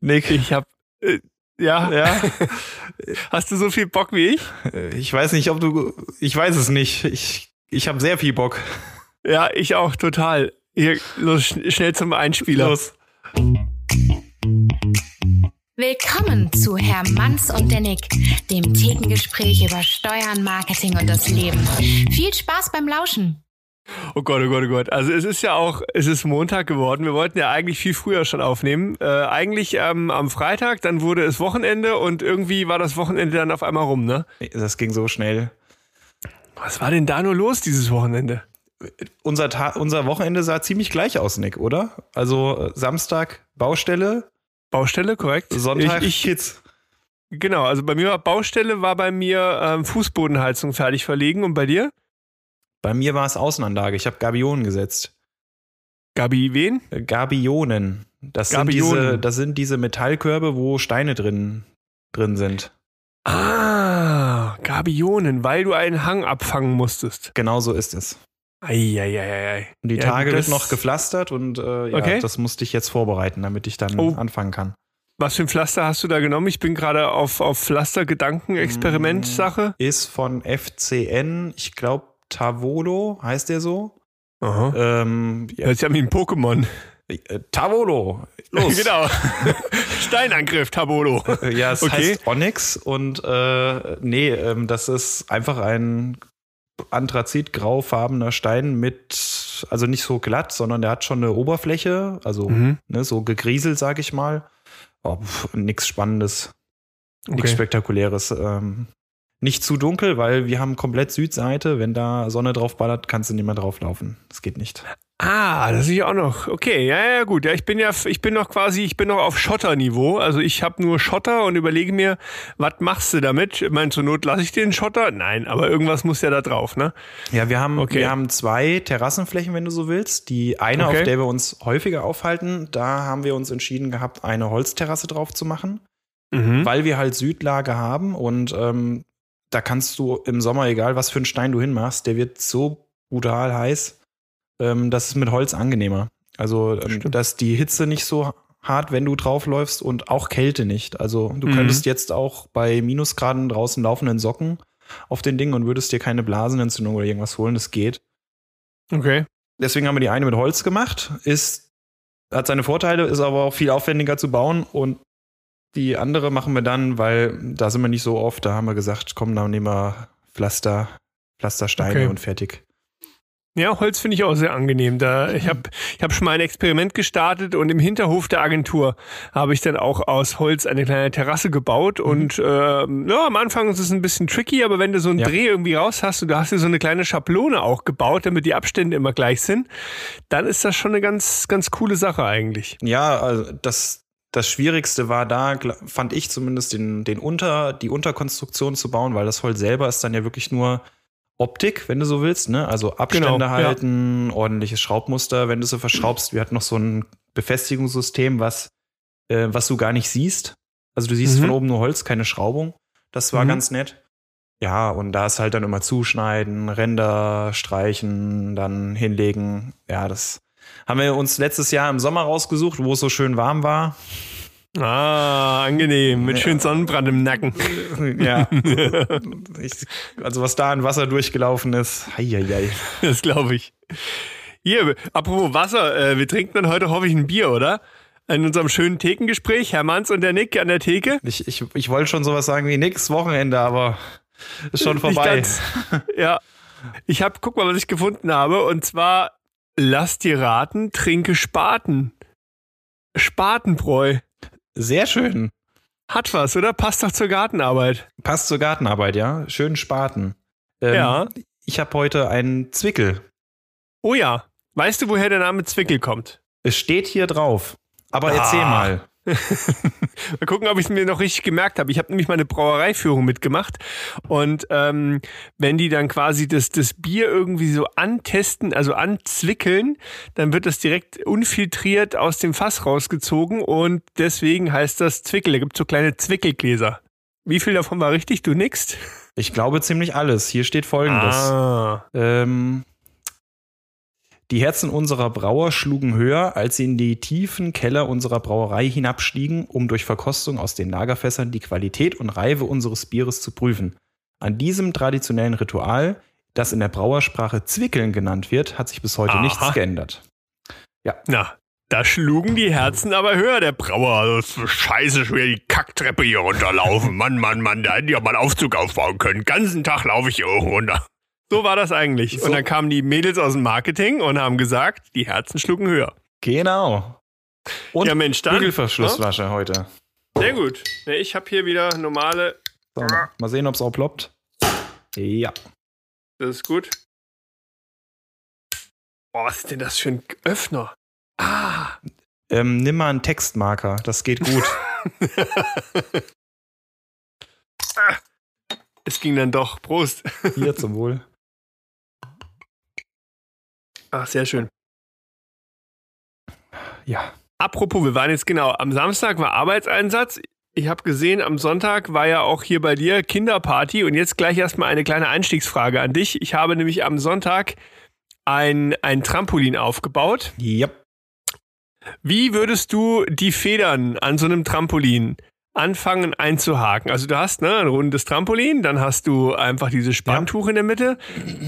Nick. Ich hab, äh, ja, Ja. hast du so viel Bock wie ich? Ich weiß nicht, ob du. Ich weiß es nicht. Ich, ich habe sehr viel Bock. Ja, ich auch total. Hier, los, schn- schnell zum Einspieler. Los. Willkommen zu Herr Manns und der Nick, dem Thekengespräch über Steuern, Marketing und das Leben. Viel Spaß beim Lauschen. Oh Gott, oh Gott, oh Gott. Also es ist ja auch, es ist Montag geworden. Wir wollten ja eigentlich viel früher schon aufnehmen. Äh, eigentlich ähm, am Freitag, dann wurde es Wochenende und irgendwie war das Wochenende dann auf einmal rum, ne? Das ging so schnell. Was war denn da nur los dieses Wochenende? Unser, Ta unser Wochenende sah ziemlich gleich aus, Nick, oder? Also äh, Samstag Baustelle, Baustelle, korrekt? Sonntag Ich, ich, Kids. genau, also bei mir war Baustelle, war bei mir ähm, Fußbodenheizung fertig verlegen und bei dir? Bei mir war es Außenanlage. Ich habe Gabionen gesetzt. Gabi, wen? Äh, Gabionen. Das sind, Gabionen. diese, das sind diese Metallkörbe, wo Steine drin, drin sind. Ah, Gabionen, weil du einen Hang abfangen musstest. Genau so ist es. Eieieiei. Und die Ja, Tage wird noch gepflastert und äh, ja, Okay. das musste ich jetzt vorbereiten, damit ich dann Oh. anfangen kann. Was für ein Pflaster hast du da genommen? Ich bin gerade auf, auf Pflaster-Gedanken-Experiment-Sache. Ist von FCN, ich glaube Tavolo, heißt der so? Aha. Ähm, ja, Das ist ja wie ein Pokémon. äh, Tavolo, los. genau. Steinangriff, Tabolo. Äh, Ja, es Okay. heißt Onyx und äh, nee, ähm, das ist einfach ein anthrazitgraufarbener Stein mit, also nicht so glatt, sondern der hat schon eine Oberfläche, also Mhm. ne, so gegrieselt, sag ich mal. Oh, pf, nix Spannendes, nichts Okay. Spektakuläres. Ähm, nicht zu dunkel, weil wir haben komplett Südseite. Wenn da Sonne drauf ballert, kannst du nicht mehr drauflaufen. Das geht nicht. Ah, das ist ja auch noch. Okay, ja, ja, gut. Ja, ich bin ja, ich bin noch quasi, ich bin noch auf Schotterniveau. Also ich habe nur Schotter und überlege mir, was machst du damit? Ich meine, zur Not lasse ich den Schotter? Nein, aber irgendwas muss ja da drauf, ne? Ja, wir haben, Okay. wir haben zwei Terrassenflächen, wenn du so willst. Die eine, Okay. auf der wir uns häufiger aufhalten, da haben wir uns entschieden gehabt, eine Holzterrasse drauf zu machen, Mhm. weil wir halt Südlage haben und ähm, da kannst du im Sommer, egal was für einen Stein du hinmachst, der wird so brutal heiß, ähm, das ist mit Holz angenehmer. Also, ähm, dass die Hitze nicht so hart, wenn du draufläufst und auch Kälte nicht. Also, du Mhm. könntest jetzt auch bei Minusgraden draußen laufenden Socken auf den Ding und würdest dir keine Blasenentzündung oder irgendwas holen. Das geht. Okay. Deswegen haben wir die eine mit Holz gemacht. Ist, hat seine Vorteile, ist aber auch viel aufwendiger zu bauen. Und die andere machen wir dann, weil da sind wir nicht so oft. Da haben wir gesagt, komm, dann nehmen wir Pflaster, Pflastersteine Okay. und fertig. Ja, Holz finde ich auch sehr angenehm. Da, ich habe ich hab schon mal ein Experiment gestartet und im Hinterhof der Agentur habe ich dann auch aus Holz eine kleine Terrasse gebaut. Und ähm, ja, am Anfang ist es ein bisschen tricky, aber wenn du so einen Ja. Dreh irgendwie raus hast und du hast dir so eine kleine Schablone auch gebaut, damit die Abstände immer gleich sind, dann ist das schon eine ganz, ganz coole Sache eigentlich. Ja, also das, das Schwierigste war da, fand ich zumindest, den, den Unter, die Unterkonstruktion zu bauen, weil das Holz selber ist dann ja wirklich nur Optik, wenn du so willst, ne? Also Abstände Genau, ja. halten, ordentliches Schraubmuster, wenn du so verschraubst. Wir hatten noch so ein Befestigungssystem, was, äh, was du gar nicht siehst. Also du siehst Mhm. von oben nur Holz, keine Schraubung. Das war Mhm. ganz nett. Ja, und da ist halt dann immer zuschneiden, Ränder streichen, dann hinlegen. Ja, das haben wir uns letztes Jahr im Sommer rausgesucht, wo es so schön warm war. Ah, angenehm, mit Ja. schön Sonnenbrand im Nacken. Ja. ich, also was da an Wasser durchgelaufen ist. Heieiei. Das glaube ich. Hier, apropos Wasser, äh, wir trinken dann heute hoffe ich ein Bier, oder? In unserem schönen Thekengespräch, Herr Manns und der Nick an der Theke. Ich, ich, ich wollte schon sowas sagen wie nix Wochenende, aber ist schon vorbei. Ja. Ich habe, guck mal, was ich gefunden habe. Und zwar, lass dir raten, trinke Spaten. Spatenbräu. Sehr schön. Hat was, oder? Passt doch zur Gartenarbeit. Passt zur Gartenarbeit, ja. Schön Spaten. Ähm, Ja. Ich habe heute einen Zwickel. Oh ja. Weißt du, woher der Name Zwickel kommt? Es steht hier drauf. Aber Ah. erzähl mal. Mal gucken, ob ich es mir noch richtig gemerkt habe. Ich habe nämlich meine Brauereiführung mitgemacht. Und ähm, wenn die dann quasi das, das Bier irgendwie so antesten, also anzwickeln, dann wird das direkt unfiltriert aus dem Fass rausgezogen. Und deswegen heißt das Zwickel. Da gibt es so kleine Zwickelgläser. Wie viel davon war richtig? Du nickst? Ich glaube ziemlich alles. Hier steht folgendes. Ah. Ähm, Die Herzen unserer Brauer schlugen höher, als sie in die tiefen Keller unserer Brauerei hinabstiegen, um durch Verkostung aus den Lagerfässern die Qualität und Reife unseres Bieres zu prüfen. An diesem traditionellen Ritual, das in der Brauersprache Zwickeln genannt wird, hat sich bis heute Aha. nichts geändert. Na, da schlugen die Herzen aber höher. Der Brauer, das ist so scheiße schwer die Kacktreppe hier runterlaufen. Mann, Mann, Mann, da hätten die ja mal einen Aufzug aufbauen können. Den ganzen Tag laufe ich hier hoch runter. So war das eigentlich. So. Und dann kamen die Mädels aus dem Marketing und haben gesagt, die Herzen schlugen höher. Genau. Und ja, Mensch, dann. Bügelverschlusswasche heute. Ja, Sehr gut. Ne, Ich habe hier wieder normale. So, mal sehen, ob es auch ploppt. Ja. Das ist gut. Boah, was ist denn das für ein Öffner? Ah. Ähm, nimm mal einen Textmarker, das geht gut. Es ging dann doch. Prost. Hier zum Wohl. Ach, sehr schön. Ja. Apropos, wir waren jetzt genau, am Samstag war Arbeitseinsatz. Ich habe gesehen, am Sonntag war ja auch hier bei dir Kinderparty und jetzt gleich erstmal eine kleine Einstiegsfrage an dich. Ich habe nämlich am Sonntag ein, ein Trampolin aufgebaut. Ja. Wie würdest du die Federn an so einem Trampolin anfangen einzuhaken? Also du hast ne, ein rundes Trampolin, dann hast du einfach dieses Spanntuch in der Mitte.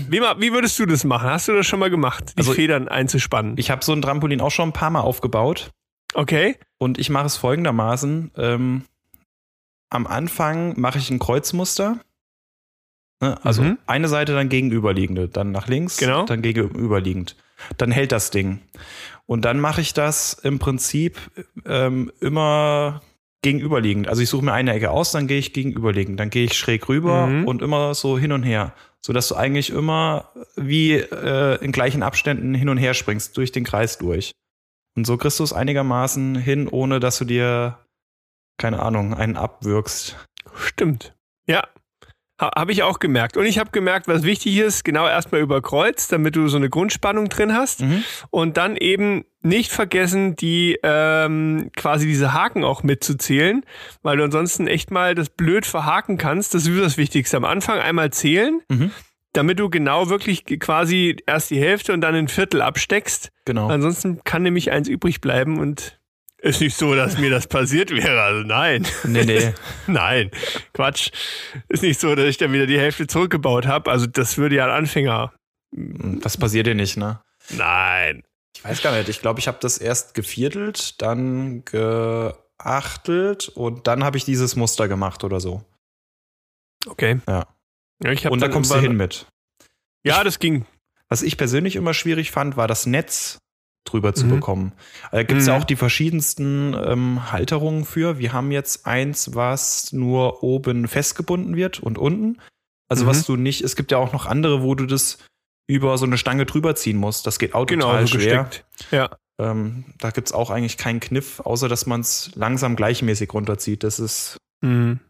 Wie, wie würdest du das machen? Hast du das schon mal gemacht, die Also- Federn einzuspannen? Ich habe so ein Trampolin auch schon ein paar Mal aufgebaut. Okay. Und ich mache es folgendermaßen. Ähm, am Anfang mache ich ein Kreuzmuster. Ne, Also Mhm. eine Seite dann gegenüberliegende, dann nach links, Genau. dann gegenüberliegend. Dann hält das Ding. Und dann mache ich das im Prinzip ähm, immer gegenüberliegend. Also ich suche mir eine Ecke aus, dann gehe ich gegenüberliegend. Dann gehe ich schräg rüber Mhm. und immer so hin und her. Sodass du eigentlich immer wie äh, in gleichen Abständen hin und her springst, durch den Kreis durch. Und so kriegst du es einigermaßen hin, ohne dass du dir, keine Ahnung, einen abwürgst. Stimmt. Ja. Ha, habe ich auch gemerkt. Und ich habe gemerkt, was wichtig ist, genau erstmal über Kreuz, damit du so eine Grundspannung drin hast. Mhm. Und dann eben nicht vergessen, die ähm, quasi diese Haken auch mitzuzählen, weil du ansonsten echt mal das blöd verhaken kannst. Das ist das Wichtigste. Am Anfang einmal zählen, Mhm. damit du genau wirklich quasi erst die Hälfte und dann ein Viertel absteckst. Genau. Ansonsten kann nämlich eins übrig bleiben und ist nicht so, dass mir das passiert wäre. Also nein. Nee, nee. Nein, Quatsch. Ist nicht so, dass ich dann wieder die Hälfte zurückgebaut habe. Also das würde ja ein Anfänger. Das passiert dir nicht, ne? Nein. Ich weiß gar nicht. Ich glaube, ich habe das erst geviertelt, dann geachtelt und dann habe ich dieses Muster gemacht oder so. Okay. Ja. ja ich Und da kommst du hin mit. Ja, das ging. Was ich persönlich immer schwierig fand, war das Netz drüber zu Mhm. bekommen. Da gibt es ja Mhm. auch die verschiedensten ähm, Halterungen für. Wir haben jetzt eins, was nur oben festgebunden wird und unten. Also Mhm. was du nicht, es gibt ja auch noch andere, wo du das über so eine Stange drüber ziehen musst. Das geht auch Genau, total so schwer. gesteckt. Ja. Ähm, da gibt es auch eigentlich keinen Kniff, außer dass man es langsam gleichmäßig runterzieht. Das ist, Mhm.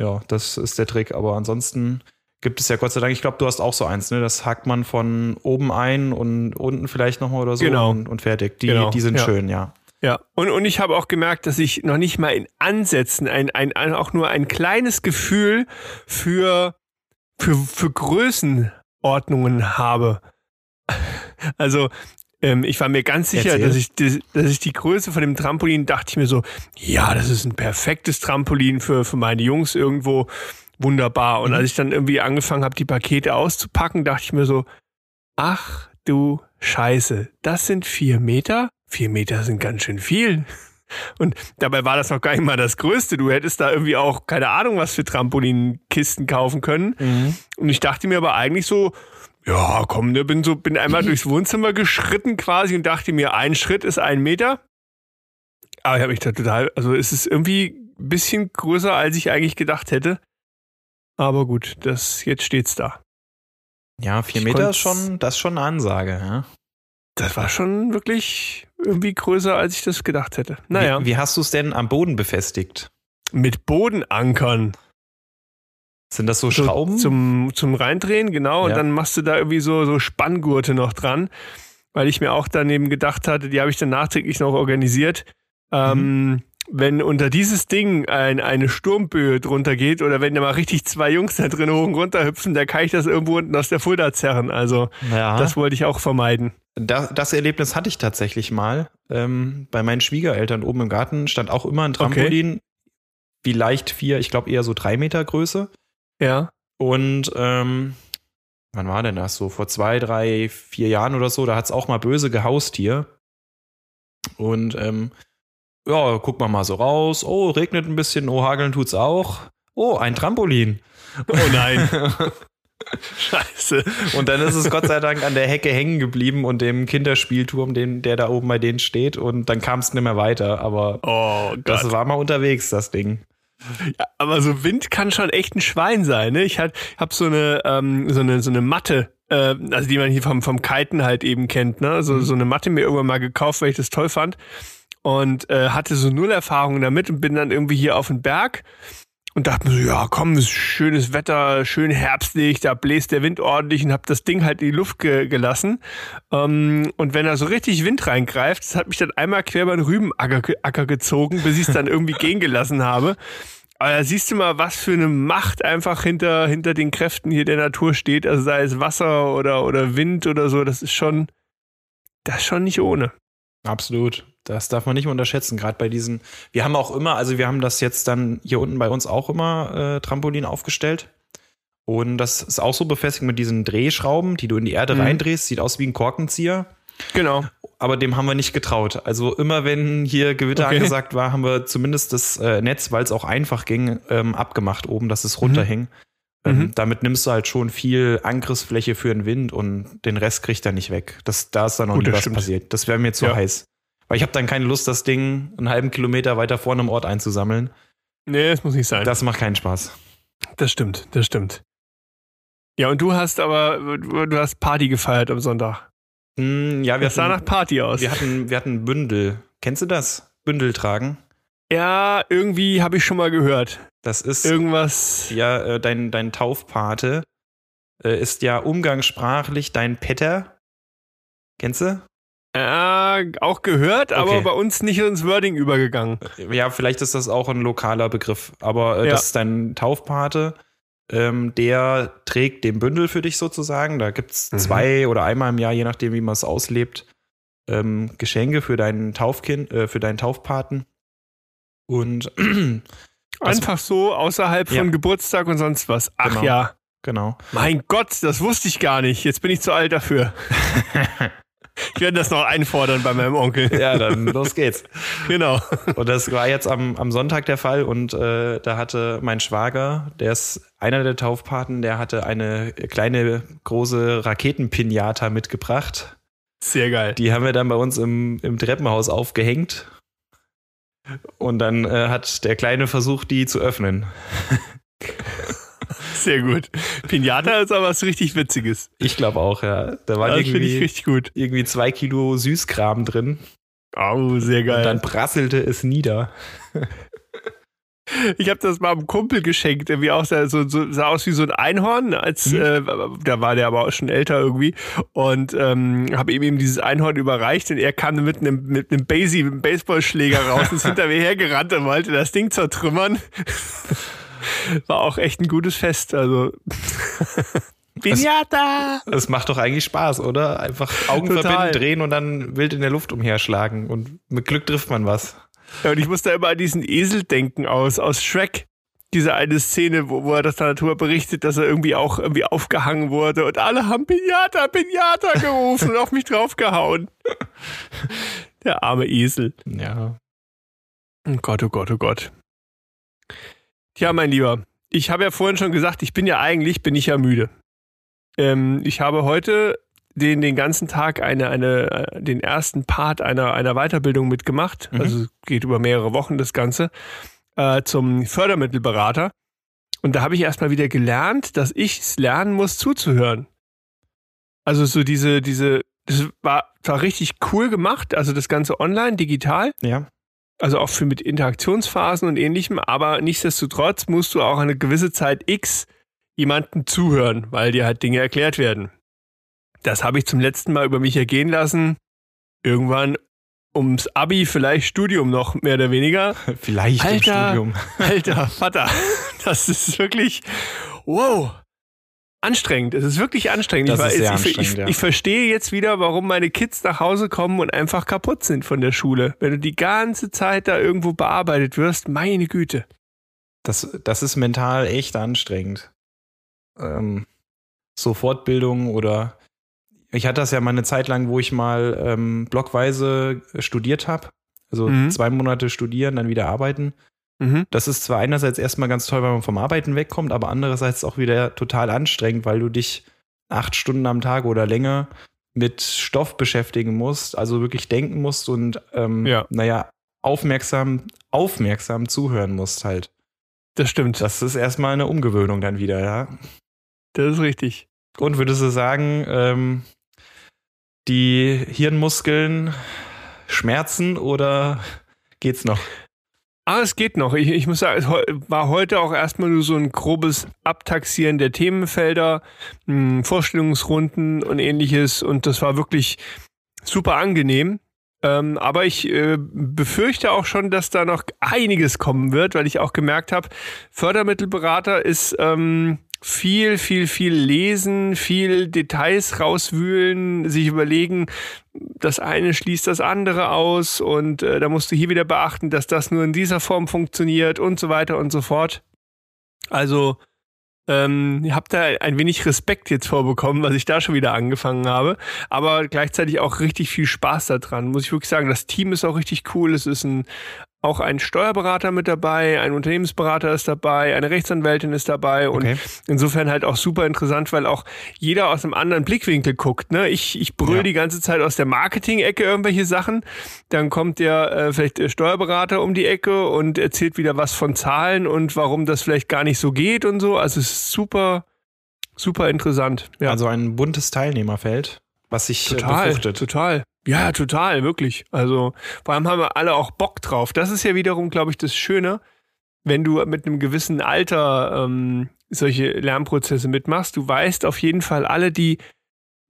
ja, das ist der Trick. Aber ansonsten gibt es ja Gott sei Dank, ich glaube, du hast auch so eins, ne? Das hakt man von oben ein und unten vielleicht nochmal oder so Genau. und, und fertig. Die, Genau, die sind ja. schön, ja. Ja. Und, und ich habe auch gemerkt, dass ich noch nicht mal in Ansätzen ein, ein, ein auch nur ein kleines Gefühl für, für, für Größenordnungen habe. Also, ähm, ich war mir ganz sicher, Erzähl. dass ich, die- dass ich die Größe von dem Trampolin dachte ich mir so, ja, das ist ein perfektes Trampolin für, für meine Jungs irgendwo. Wunderbar. Und Mhm. als ich dann irgendwie angefangen habe, die Pakete auszupacken, dachte ich mir so, ach du Scheiße, das sind vier Meter? Vier Meter sind ganz schön viel. Und dabei war das noch gar nicht mal das Größte. Du hättest da irgendwie auch, keine Ahnung, was für Trampolinkisten kaufen können. Und ich dachte mir aber eigentlich so, ja, komm, ne, bin so, bin einmal durchs Wohnzimmer geschritten quasi und dachte mir, ein Schritt ist ein Meter. Aber ich habe mich da total, also es ist irgendwie ein bisschen größer, als ich eigentlich gedacht hätte. Aber gut, das, jetzt steht's da. Ja, vier Ich Meter ist schon, das ist schon eine Ansage, ja. Das war schon wirklich irgendwie größer, als ich das gedacht hätte. Naja, Wie, wie hast du es denn am Boden befestigt? mit Bodenankern. Sind das so So Schrauben? Zum, zum Reindrehen, genau. Und Ja. dann machst du da irgendwie so, so Spanngurte noch dran, weil ich mir auch daneben gedacht hatte, die habe ich dann nachträglich noch organisiert. Ähm, wenn unter dieses Ding ein, eine Sturmböe drunter geht oder wenn da mal richtig zwei Jungs da drin hoch und runter hüpfen, da kann ich das irgendwo unten aus der Fulda zerren. Also ja, das wollte ich auch vermeiden. das, das Erlebnis hatte ich tatsächlich mal. Ähm, bei meinen Schwiegereltern oben im Garten stand auch immer ein Trampolin, okay. vielleicht vier, ich glaube eher so drei Meter Größe. Ja. Und ähm, wann war denn das? So vor zwei, drei, vier Jahren oder so, da hat es auch mal böse gehaust hier. Und ähm, ja, guck mal mal so raus. Oh, regnet ein bisschen, oh, hageln tut's auch. Oh, ein Trampolin. Oh nein. Scheiße. Und dann ist es Gott sei Dank an der Hecke hängen geblieben und dem Kinderspielturm, den, der da oben bei denen steht. Und dann kam es nicht mehr weiter. Aber oh, das war mal unterwegs, das Ding. Ja, aber so Wind kann schon echt ein Schwein sein. Ne? Ich hab, hab so eine ähm, so eine so eine Matte, äh, also die man hier vom vom Kiten halt eben kennt. Ne, so mhm. so eine Matte mir irgendwann mal gekauft, weil ich das toll fand und äh, hatte so null Erfahrung damit und bin dann irgendwie hier auf den Berg und dachte mir so, ja, komm, ist schönes Wetter, schön herbstlich, da bläst der Wind ordentlich und hab das Ding halt in die Luft ge gelassen. Ähm, und wenn da so richtig Wind reingreift, das hat mich dann einmal quer über den Rübenacker Acker gezogen, bis ich es dann irgendwie gehen gelassen habe. Aber da siehst du mal, was für eine Macht einfach hinter, hinter den Kräften hier der Natur steht. Also sei es Wasser oder, oder Wind oder so, das ist schon, das ist schon nicht ohne. Absolut. Das darf man nicht unterschätzen, gerade bei diesen. Wir haben auch immer, also wir haben das jetzt dann hier unten bei uns auch immer äh, Trampolin aufgestellt. Und das ist auch so befestigt mit diesen Drehschrauben, die du in die Erde mhm. reindrehst. Sieht aus wie ein Korkenzieher. Genau. Aber dem haben wir nicht getraut. Also immer wenn hier Gewitter okay. angesagt war, haben wir zumindest das äh, Netz, weil es auch einfach ging, ähm, abgemacht oben, dass es runterhing. Mhm. Ähm, mhm. Damit nimmst du halt schon viel Angriffsfläche für den Wind und den Rest kriegt er nicht weg. Das, da ist dann noch Gut, nie was stimmt. passiert. Das wäre mir zu ja. heiß. Weil ich habe dann keine Lust, das Ding einen halben Kilometer weiter vorne im Ort einzusammeln. Nee, das muss nicht sein. Das macht keinen Spaß. Das stimmt, das stimmt. Ja, und du hast aber, du hast Party gefeiert am Sonntag. Mm, ja, wir das sah nach Party aus. Wir hatten, wir hatten Bündel. Kennst du das? Bündel tragen? Ja, irgendwie habe ich schon mal gehört. Das ist irgendwas. Ja, äh, dein, dein Taufpate äh, ist ja umgangssprachlich dein Petter. Kennst du? Ja, auch gehört, okay. aber bei uns nicht ins Wording übergegangen. Ja, vielleicht ist das auch ein lokaler Begriff, aber äh, ja. das ist dein Taufpate. Ähm, der trägt den Bündel für dich sozusagen. Da gibt es mhm. zwei oder einmal im Jahr, je nachdem, wie man es auslebt, ähm, Geschenke für deinen Taufkind, äh, für deinen Taufpaten. Und einfach so außerhalb ja. von Geburtstag und sonst was. Ach genau. ja. Genau. Mein Gott, das wusste ich gar nicht. Jetzt bin ich zu alt dafür. Ich werde das noch einfordern bei meinem Onkel. Ja, dann los geht's. Genau. Und das war jetzt am, am Sonntag der Fall und äh, da hatte mein Schwager, der ist einer der Taufpaten, der hatte eine kleine große Raketenpinata mitgebracht. Sehr geil. Die haben wir dann bei uns im, im Treppenhaus aufgehängt. Und dann äh, hat der Kleine versucht, die zu öffnen. Sehr gut. Pinata ist aber was richtig Witziges. Ich glaube auch, ja. Da waren das irgendwie, ich richtig gut. irgendwie zwei Kilo Süßkram drin. Oh, sehr geil. Und dann prasselte es nieder. Ich habe das mal einem Kumpel geschenkt, irgendwie auch so, so, sah aus wie so ein Einhorn, als mhm. äh, da war der aber auch schon älter irgendwie und ähm, habe ihm eben dieses Einhorn überreicht und er kam mit einem mit einem Basie, mit einem Baseballschläger raus und ist hinter mir hergerannt und wollte das Ding zertrümmern. War auch echt ein gutes Fest. Also. Pinata! Es, es macht doch eigentlich Spaß, oder? Einfach Augen Total. verbinden, drehen und dann wild in der Luft umherschlagen. Und mit Glück trifft man was. Ja, und ich muss da immer an diesen Esel denken aus, aus Shrek. Diese eine Szene, wo, wo er das der Natur berichtet, dass er irgendwie auch irgendwie aufgehangen wurde und alle haben Pinata, Pinata gerufen und auf mich draufgehauen. Der arme Esel. Ja. Oh Gott, oh Gott, oh Gott. Ja, mein Lieber, ich habe ja vorhin schon gesagt, ich bin ja eigentlich, bin ich ja müde. Ähm, ich habe heute den, den ganzen Tag eine, eine, äh, den ersten Part einer, einer Weiterbildung mitgemacht. Mhm. Also geht über mehrere Wochen das Ganze, äh, zum Fördermittelberater. Und da habe ich erstmal wieder gelernt, dass ich es lernen muss, zuzuhören. Also so diese, diese, das war, war richtig cool gemacht, also das Ganze online, digital. Ja also auch für mit Interaktionsphasen und ähnlichem, aber nichtsdestotrotz musst du auch eine gewisse Zeit X jemanden zuhören, weil dir halt Dinge erklärt werden. Das habe ich zum letzten Mal über mich ergehen lassen. Irgendwann ums Abi, vielleicht Studium noch, mehr oder weniger. Vielleicht Alter, im Studium. Alter, Vater, das ist wirklich, wow. Anstrengend. Es ist wirklich anstrengend. Das ich, ist sehr ich, anstrengend, ich, ja. ich verstehe jetzt wieder, warum meine Kids nach Hause kommen und einfach kaputt sind von der Schule. Wenn du die ganze Zeit da irgendwo bearbeitet wirst, meine Güte. Das, das ist mental echt anstrengend. Ähm, so Fortbildung oder ich hatte das ja mal eine Zeit lang, wo ich mal ähm, blockweise studiert habe. Also Mhm. zwei Monate studieren, dann wieder arbeiten. Mhm. Das ist zwar einerseits erstmal ganz toll, weil man vom Arbeiten wegkommt, aber andererseits auch wieder total anstrengend, weil du dich acht Stunden am Tag oder länger mit Stoff beschäftigen musst, also wirklich denken musst und ähm, Ja. naja, aufmerksam, aufmerksam zuhören musst halt. Das stimmt. Das ist erstmal eine Umgewöhnung dann wieder, ja. Das ist richtig. Und würdest du sagen, ähm, die Hirnmuskeln schmerzen oder geht's noch? Aber es geht noch. Ich, ich muss sagen, es war heute auch erstmal nur so ein grobes Abtaxieren der Themenfelder, mh, Vorstellungsrunden und ähnliches. Und das war wirklich super angenehm. Ähm, aber ich äh, befürchte auch schon, dass da noch einiges kommen wird, weil ich auch gemerkt habe, Fördermittelberater ist ähm, viel, viel, viel lesen, viel Details rauswühlen, sich überlegen, das eine schließt das andere aus und äh, da musst du hier wieder beachten, dass das nur in dieser Form funktioniert und so weiter und so fort. Also ähm, habe da ein wenig Respekt jetzt vorbekommen, was ich da schon wieder angefangen habe, aber gleichzeitig auch richtig viel Spaß daran. Muss ich wirklich sagen, das Team ist auch richtig cool. Es ist ein auch ein Steuerberater mit dabei, ein Unternehmensberater ist dabei, eine Rechtsanwältin ist dabei und Okay. insofern halt auch super interessant, weil auch jeder aus einem anderen Blickwinkel guckt. Ne? Ich, ich brüll Ja. die ganze Zeit aus der Marketing-Ecke irgendwelche Sachen, dann kommt der äh, vielleicht der Steuerberater um die Ecke und erzählt wieder was von Zahlen und warum das vielleicht gar nicht so geht und so. Also es ist super, super interessant. Ja. Also ein buntes Teilnehmerfeld, was sich äh, Total, befruchtet. total. Ja, total, wirklich. Also vor allem haben wir alle auch Bock drauf. Das ist ja wiederum, glaube ich, das Schöne, wenn du mit einem gewissen Alter ähm, solche Lernprozesse mitmachst. Du weißt auf jeden Fall alle, die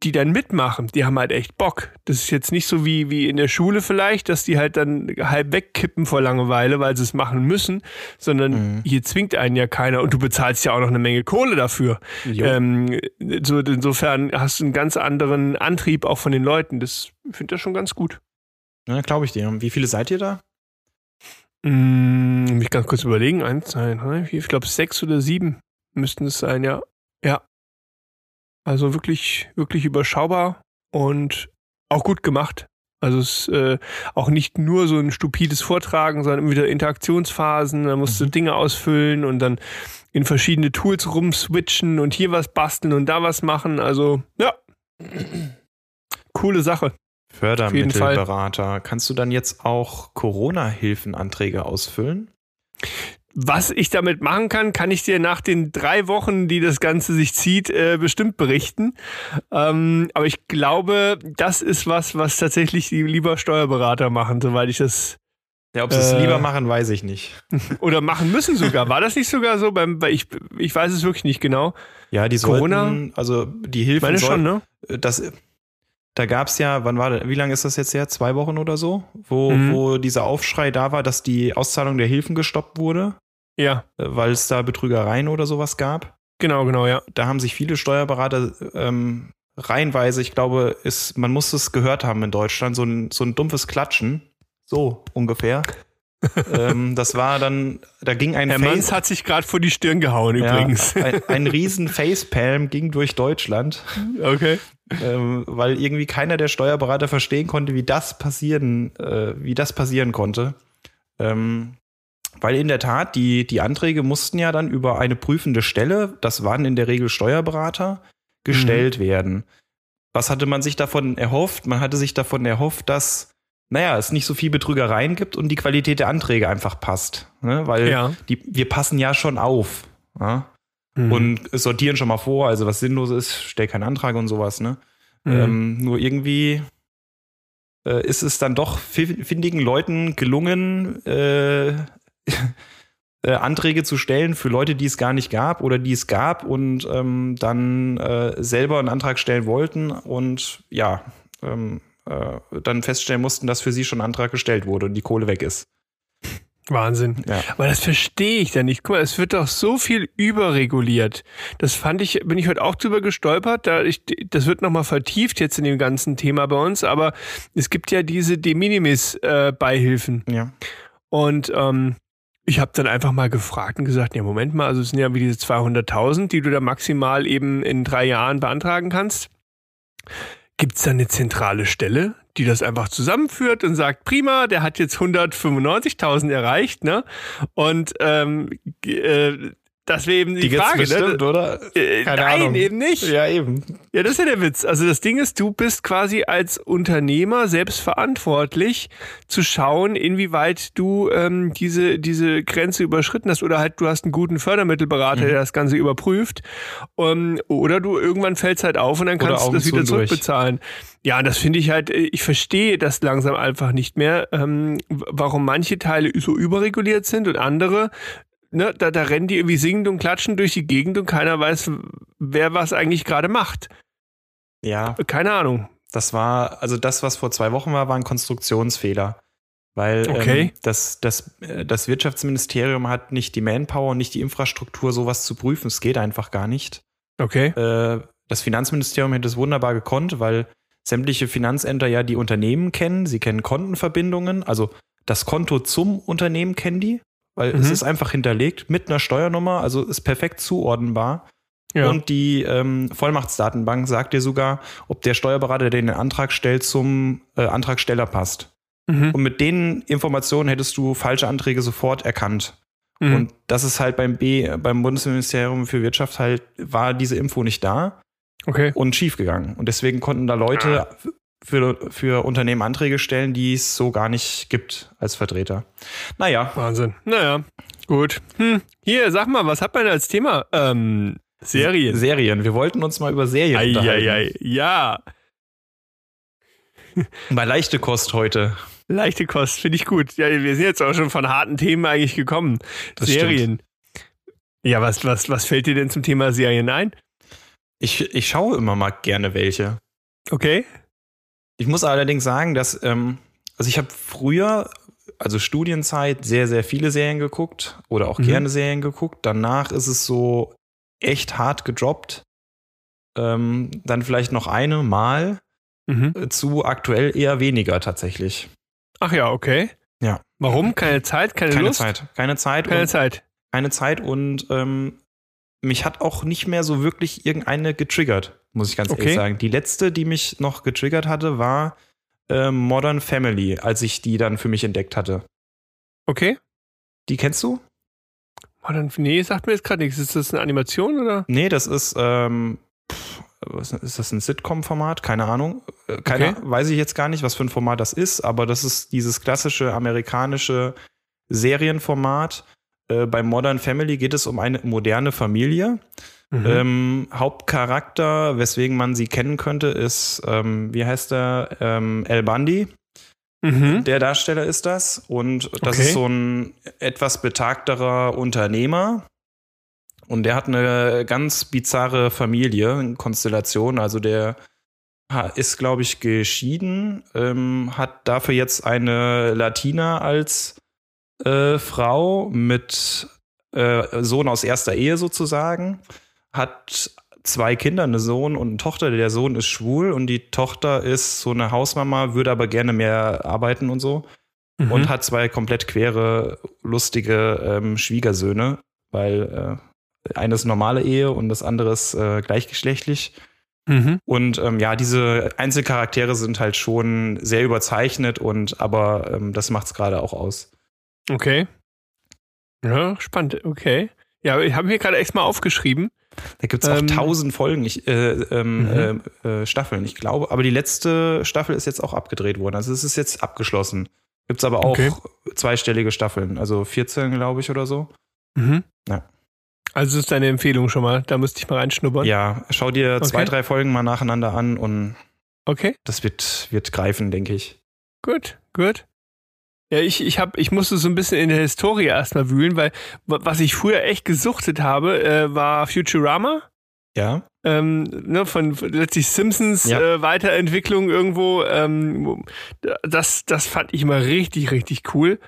die dann mitmachen, die haben halt echt Bock. Das ist jetzt nicht so wie, wie in der Schule vielleicht, dass die halt dann halb wegkippen vor Langeweile, weil sie es machen müssen, sondern Mhm. hier zwingt einen ja keiner und du bezahlst ja auch noch eine Menge Kohle dafür. Ähm, so, insofern hast du einen ganz anderen Antrieb auch von den Leuten. Das finde ich schon ganz gut. Ja, glaube ich dir. Wie viele seid ihr da? Mm, mich ganz kurz überlegen. Eins, zwei, drei, vier, ich glaube sechs oder sieben müssten es sein, ja. Ja. Also wirklich, wirklich überschaubar und auch gut gemacht. Also es ist äh, auch nicht nur so ein stupides Vortragen, sondern immer wieder Interaktionsphasen. Da musst du Mhm. Dinge ausfüllen und dann in verschiedene Tools rumswitchen und hier was basteln und da was machen. Also ja, coole Sache. Fördermittelberater. Kannst du dann jetzt auch Corona-Hilfenanträge ausfüllen? Was ich damit machen kann, kann ich dir nach den drei Wochen, die das Ganze sich zieht, äh, bestimmt berichten. Ähm, aber ich glaube, das ist was, was tatsächlich die lieber Steuerberater machen, soweit ich das Ja, ob sie es Äh. lieber machen, weiß ich nicht. oder machen müssen sogar. War das nicht sogar so? Beim, weil ich, ich weiß es wirklich nicht genau. Ja, die Corona? sollten, also die Hilfen Meine schon, sollten, ne? das, da gab es ja, wann war das, wie lange ist das jetzt her? Zwei Wochen oder so? Wo, Mhm. wo dieser Aufschrei da war, dass die Auszahlung der Hilfen gestoppt wurde, Ja, äh, weil es da Betrügereien oder sowas gab. genau, genau, ja. Da haben sich viele Steuerberater ähm, reihenweise, ich glaube, ist, man muss es gehört haben in Deutschland, so ein, so ein dumpfes Klatschen. So ungefähr. ähm, das war dann, da ging ein Herr Manns hat sich gerade vor die Stirn gehauen übrigens. Ja, ein, ein riesen Facepalm ging durch Deutschland, Okay. Ähm, weil irgendwie keiner der Steuerberater verstehen konnte, wie das passieren, äh, wie das passieren konnte. Ähm, weil in der Tat, die, die Anträge mussten ja dann über eine prüfende Stelle, das waren in der Regel Steuerberater, gestellt werden. Was hatte man sich davon erhofft? Man hatte sich davon erhofft, dass, naja, es nicht so viel Betrügereien gibt und die Qualität der Anträge einfach passt. Ne? Weil Ja. die, wir passen ja schon auf. Ja? Mhm. und sortieren schon mal vor, also was sinnlos ist, stell keinen Antrag und sowas, ne? Mhm. Ähm, nur irgendwie äh, ist es dann doch fi- findigen Leuten gelungen, äh, äh, Anträge zu stellen für Leute, die es gar nicht gab oder die es gab und ähm, dann äh, selber einen Antrag stellen wollten und ja, ähm, äh, dann feststellen mussten, dass für sie schon ein Antrag gestellt wurde und die Kohle weg ist. Wahnsinn. Ja. Aber das verstehe ich dann nicht. Guck mal, es wird doch so viel überreguliert. Das fand ich, bin ich heute auch drüber gestolpert. Da ich, das wird nochmal vertieft jetzt in dem ganzen Thema bei uns. Aber es gibt ja diese De Minimis-Beihilfen. Ja. Und ähm, ich habe dann einfach mal gefragt und gesagt, ja, Moment mal, also es sind ja wie diese 200.000, die du da maximal eben in drei Jahren beantragen kannst. Gibt es da eine zentrale Stelle, die das einfach zusammenführt und sagt, prima, der hat jetzt 195.000 erreicht, ne? Und ähm, äh, das wäre eben die, Die Frage, bestimmt, ne? oder? Äh, Keine nein, Ahnung. eben nicht. Ja, eben. Ja, das ist ja der Witz. Also das Ding ist, du bist quasi als Unternehmer selbst verantwortlich zu schauen, inwieweit du ähm, diese, diese Grenze überschritten hast oder halt du hast einen guten Fördermittelberater, Mhm. der das Ganze überprüft. Um, oder du irgendwann fällst halt auf und dann kannst du das wieder und durch. zurückbezahlen. Ja, und das finde ich halt, äh, ich verstehe das langsam einfach nicht mehr, ähm, warum manche Teile so überreguliert sind und andere Ne, da, da rennen die irgendwie singend und klatschen durch die Gegend und keiner weiß, wer was eigentlich gerade macht. Ja, Keine Ahnung. das war, also das, was vor zwei Wochen war, war ein Konstruktionsfehler. Weil Okay. ähm, das, das, äh, das Wirtschaftsministerium hat nicht die Manpower und nicht die Infrastruktur, sowas zu prüfen. Es geht einfach gar nicht. Okay. Äh, das Finanzministerium hätte es wunderbar gekonnt, weil sämtliche Finanzämter ja die Unternehmen kennen. Sie kennen Kontenverbindungen, also das Konto zum Unternehmen kennen die, weil es Mhm. ist einfach hinterlegt mit einer Steuernummer, also ist perfekt zuordnenbar. Ja. Und die ähm, Vollmachtsdatenbank sagt dir sogar, ob der Steuerberater, der den Antrag stellt, zum äh, Antragsteller passt. mhm. Und mit den Informationen hättest du falsche Anträge sofort erkannt. Mhm. Und das ist halt beim B, beim Bundesministerium für Wirtschaft halt, war diese Info nicht da okay. und schiefgegangen. Und deswegen konnten da Leute für, für Unternehmen Anträge stellen, die es so gar nicht gibt als Vertreter. Naja, Wahnsinn. Naja, gut. Hm. Hier, sag mal, was hat man als Thema? Ähm, Serien. Serien. Wir wollten uns mal über Serien unterhalten. Eieiei. Ja, Bei leichte Kost heute. leichte Kost, finde ich gut. Ja, wir sind jetzt auch schon von harten Themen eigentlich gekommen. Das Serien. Ja, was, was, was fällt dir denn zum Thema Serien ein? Ich, ich schaue immer mal gerne welche. Okay. Ich muss allerdings sagen, dass, ähm, also ich habe früher, also Studienzeit, sehr, sehr viele Serien geguckt oder auch Mhm. gerne Serien geguckt. Danach ist es so echt hart gedroppt. Ähm, dann vielleicht noch eine Mal Mhm. äh, zu aktuell eher weniger tatsächlich. Ach ja, okay. Ja. Warum? Keine Zeit, keine, Keine Lust? Zeit. Keine Zeit. Keine und, Zeit. keine Zeit und ähm, mich hat auch nicht mehr so wirklich irgendeine getriggert, muss ich ganz Okay. ehrlich sagen. Die letzte, die mich noch getriggert hatte, war ähm, Modern Family, als ich die dann für mich entdeckt hatte. Okay. Die kennst du? Modern, nee, sagt mir jetzt gerade nichts. Ist das eine Animation oder? Nee, das ist, ähm, pff, was, ist das ein Sitcom-Format? Keine Ahnung. Äh, Keine, Okay. Weiß ich jetzt gar nicht, was für ein Format das ist, aber das ist dieses klassische amerikanische Serienformat. Äh, bei Modern Family geht es um eine moderne Familie. Mhm. Ähm, Hauptcharakter, weswegen man sie kennen könnte, ist, ähm, wie heißt der? Ähm, El Bundy. Mhm. Der Darsteller ist das. Und das Okay. ist so ein etwas betagterer Unternehmer. Und der hat eine ganz bizarre Familie, Konstellation. Also der ist, glaube ich, geschieden, ähm, hat dafür jetzt eine Latina als äh, Frau mit äh, Sohn aus erster Ehe sozusagen, hat zwei Kinder, eine Sohn und eine Tochter. Der Sohn ist schwul und die Tochter ist so eine Hausmama, würde aber gerne mehr arbeiten und so. Mhm. Und hat zwei komplett quere, lustige ähm, Schwiegersöhne, weil äh, eines normale Ehe und das andere ist äh, gleichgeschlechtlich. Mhm. Und ähm, ja, diese Einzelcharaktere sind halt schon sehr überzeichnet und aber ähm, das macht's gerade auch aus. Okay. Ja, spannend. Okay. Ja, ich habe mir gerade extra mal aufgeschrieben. Da gibt's auch Ähm, tausend Folgen, ich, äh, ähm, Mhm. äh, äh, Staffeln, ich glaube. Aber die letzte Staffel ist jetzt auch abgedreht worden. Also es ist jetzt abgeschlossen. Gibt's aber auch Okay. zweistellige Staffeln, also 14, glaube ich, oder so. Mhm. Ja. Also das ist deine Empfehlung schon mal. Da müsste ich mal reinschnuppern. Ja, schau dir zwei, Okay. drei Folgen mal nacheinander an und Okay. das wird, wird greifen, denke ich. Gut, gut. Ja, ich, ich, hab, ich musste so ein bisschen in der Historie erstmal wühlen, weil wa- was ich früher echt gesuchtet habe, äh, war Futurama. Ja. Ähm, ne, von, letztlich Simpsons Ja. äh, Weiterentwicklung irgendwo. Ähm, das, das fand ich immer richtig, richtig cool.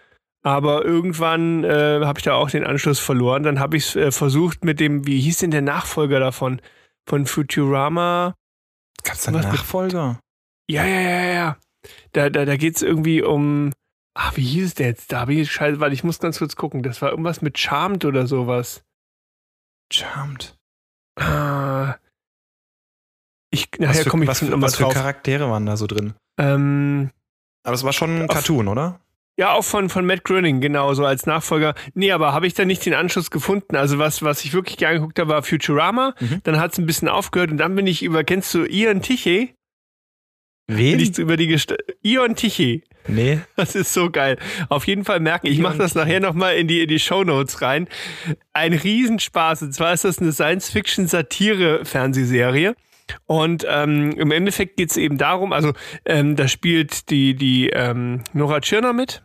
Aber irgendwann äh, habe ich da auch den Anschluss verloren. Dann habe ich es äh, versucht mit dem, wie hieß denn der Nachfolger davon? Von Futurama. Gab es da einen Nachfolger? Ja, ja, ja, ja. Da, da, da geht es irgendwie um. Ach, wie hieß es der jetzt? Da habe ich scheiße, weil ich muss ganz kurz gucken. Das war irgendwas mit Charmed oder sowas. Charmed. Ah. Ich, nachher komme ich was, für, was für drauf. Charaktere waren da so drin? Ähm, Aber es war schon ein Cartoon, oder? Ja, auch von, von Matt Groening, genau, so als Nachfolger. Nee, aber habe ich da nicht den Anschluss gefunden. Also was, was ich wirklich gerne geguckt habe, war Futurama. Mhm. Dann hat es ein bisschen aufgehört und dann bin ich über, kennst du Ian Tichy? Wen? Bin ich über die Gest Ion Tichy. Nee. Das ist so geil. Auf jeden Fall merken, ich mache das nachher nochmal in die, in die Shownotes rein. Ein Riesenspaß. Und zwar ist das eine Science-Fiction-Satire-Fernsehserie. Und ähm, im Endeffekt geht es eben darum, also ähm, da spielt die, die ähm, Nora Tschirner mit.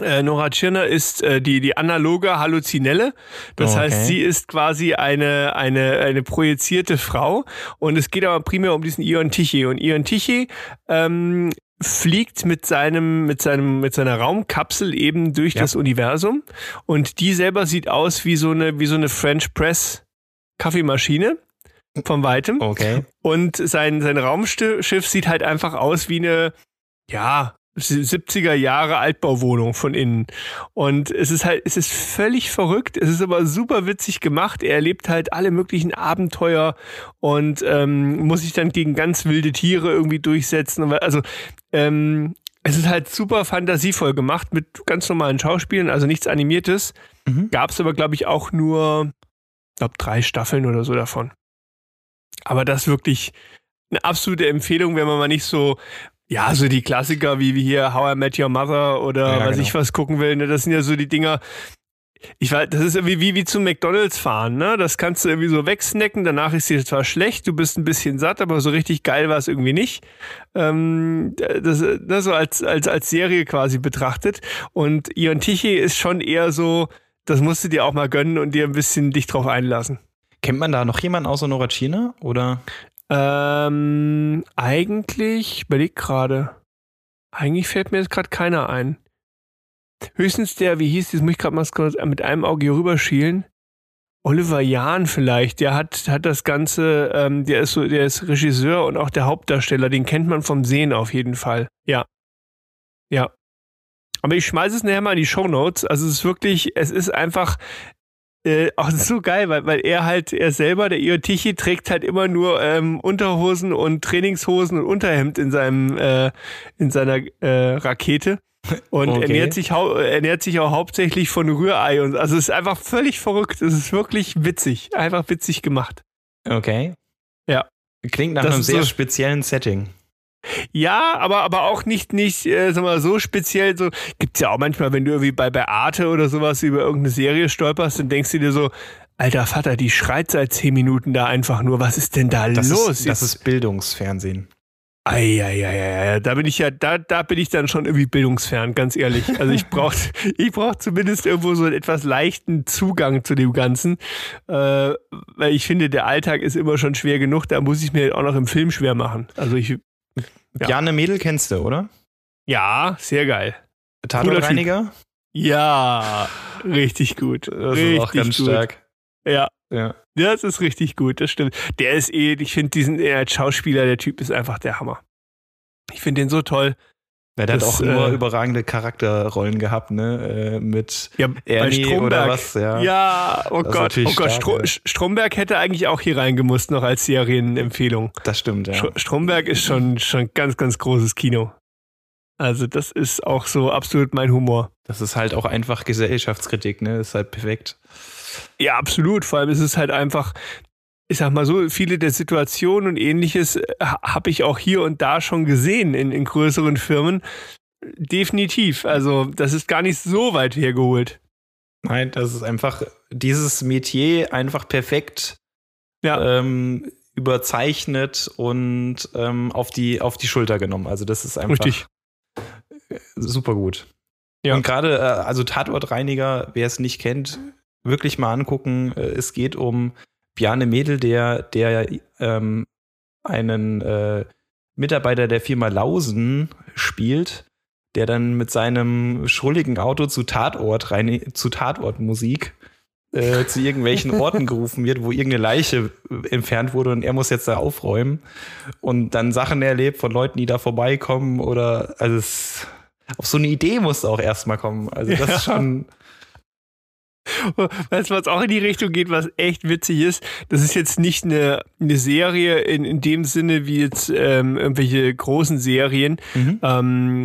Äh, Nora Tschirner ist äh, die, die analoge Halluzinelle. Das Okay. heißt, sie ist quasi eine, eine, eine projizierte Frau. Und es geht aber primär um diesen Ion Tichy. Und Ion Tichy ähm, fliegt mit seinem, mit seinem, mit seiner Raumkapsel eben durch Ja. das Universum. Und die selber sieht aus wie so eine, wie so eine French Press Kaffeemaschine. Von weitem. Okay. Und sein, sein Raumschiff sieht halt einfach aus wie eine, ja, 70er Jahre Altbauwohnung von innen. Und es ist halt, es ist völlig verrückt. Es ist aber super witzig gemacht. Er erlebt halt alle möglichen Abenteuer und ähm, muss sich dann gegen ganz wilde Tiere irgendwie durchsetzen. Also, ähm, es ist halt super fantasievoll gemacht mit ganz normalen Schauspielen, also nichts Animiertes. Mhm. Gab es aber, glaube ich, auch nur, glaube, drei Staffeln oder so davon. Aber das ist wirklich eine absolute Empfehlung, wenn man mal nicht so, ja, so die Klassiker wie, wie hier How I Met Your Mother oder Ja, was genau. ich was gucken will. Ne? Das sind ja so die Dinger. Ich weiß, das ist irgendwie wie, wie zum McDonalds fahren, ne? Das kannst du irgendwie so wegsnacken, danach ist dir zwar schlecht, du bist ein bisschen satt, aber so richtig geil war es irgendwie nicht. Ähm, das, das so als, als, als Serie quasi betrachtet. Und Ion Tichy ist schon eher so, das musst du dir auch mal gönnen und dir ein bisschen dich drauf einlassen. Kennt man da noch jemanden außer Nora Tschirner? Oder? Ähm, eigentlich, ich überleg gerade. Eigentlich fällt mir jetzt gerade keiner ein. Höchstens der, wie hieß, das muss ich gerade mal mit einem Auge hier rüberschielen. Oliver Jahn vielleicht, der hat, hat das Ganze, ähm, der ist so, der ist Regisseur und auch der Hauptdarsteller, den kennt man vom Sehen auf jeden Fall. Ja. Ja. Aber ich schmeiße es nachher mal in die Shownotes. Also es ist wirklich, es ist einfach, äh, auch so geil, weil, weil er halt, er selber, der Io Tichy, trägt halt immer nur ähm, Unterhosen und Trainingshosen und Unterhemd in seinem, äh, in seiner äh, Rakete. Und Okay. ernährt sich ernährt sich auch hauptsächlich von Rührei und also es ist einfach völlig verrückt. Es ist wirklich witzig, einfach witzig gemacht. Okay. Ja. Klingt nach Das einem sehr so- speziellen Setting. Ja, aber aber auch nicht nicht äh, sag mal so speziell so gibt's ja auch manchmal, wenn du irgendwie bei bei Arte oder sowas über irgendeine Serie stolperst, dann denkst du dir so, alter Vater, die schreit seit zehn Minuten da einfach nur, was ist denn da Das, los? ist, das ist Bildungsfernsehen. Eieieiei, da bin ich ja, da, da bin ich dann schon irgendwie bildungsfern, ganz ehrlich. Also ich brauche ich brauch zumindest irgendwo so einen etwas leichten Zugang zu dem Ganzen, äh, weil ich finde, der Alltag ist immer schon schwer genug, da muss ich mir auch noch im Film schwer machen. Also ich, Ja. Jane Mädel kennst du, oder? ja, sehr geil. Tatortreiniger? Ja, richtig gut. Das richtig ist auch ganz gut. stark. Ja, Ja. das ist richtig gut, das stimmt. Der ist eh, ich finde diesen er als Schauspieler, der Typ ist einfach der Hammer. Ich finde den so toll. Ja, der Das, hat auch nur äh, überragende Charakterrollen gehabt, ne? Äh, mit Ja, Ernie oder was, ja. Ja, oh Das Gott, oh Gott, stark, Stromberg hätte eigentlich auch hier reingemusst, noch als Serienempfehlung. Das stimmt, ja. Stro- Stromberg ist schon, schon ganz, ganz großes Kino. Also, das ist auch so absolut mein Humor. Das ist halt auch einfach Gesellschaftskritik, ne? Das ist halt perfekt. Ja, absolut. Vor allem ist es halt einfach, ich sag mal so, viele der Situationen und ähnliches äh, habe ich auch hier und da schon gesehen in, in größeren Firmen. Definitiv. Also, das ist gar nicht so weit hergeholt. Nein, das ist einfach dieses Metier einfach perfekt Ja. ähm, überzeichnet und ähm, auf, die, auf die Schulter genommen. Also das ist einfach Richtig. super gut. Ja. Und gerade, äh, also Tatortreiniger, wer es nicht kennt, wirklich mal angucken. Äh, es geht um Bjarne Mädel, der, der ähm, einen äh, Mitarbeiter der Firma Lausen spielt, der dann mit seinem schrulligen Auto zu Tatort rein, zu Tatortmusik äh, zu irgendwelchen Orten gerufen wird, wo irgendeine Leiche entfernt wurde und er muss jetzt da aufräumen und dann Sachen erlebt von Leuten, die da vorbeikommen oder also es, auf so eine Idee muss auch erstmal kommen. Also das ja. ist schon Weißt du, was auch in die Richtung geht, was echt witzig ist? Das ist jetzt nicht eine, eine Serie in, in dem Sinne wie jetzt ähm, irgendwelche großen Serien, mhm. ähm,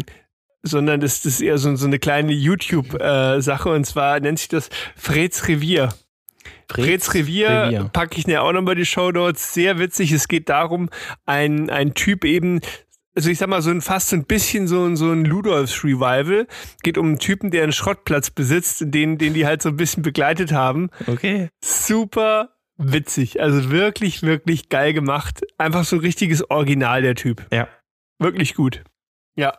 sondern das, das ist eher so, so eine kleine YouTube-Sache äh, und zwar nennt sich das Freds Revier. Freds, Freds Revier, Revier. packe ich mir auch nochmal die Show Notes. Sehr witzig. Es geht darum, ein, ein Typ eben also ich sag mal, so ein fast so ein bisschen so, ein so ein Ludolfs Revival. Geht um einen Typen, der einen Schrottplatz besitzt, den, den die halt so ein bisschen begleitet haben. Okay. Super witzig. Also wirklich, wirklich geil gemacht. Einfach so ein richtiges Original, der Typ. Ja. Wirklich gut. Ja.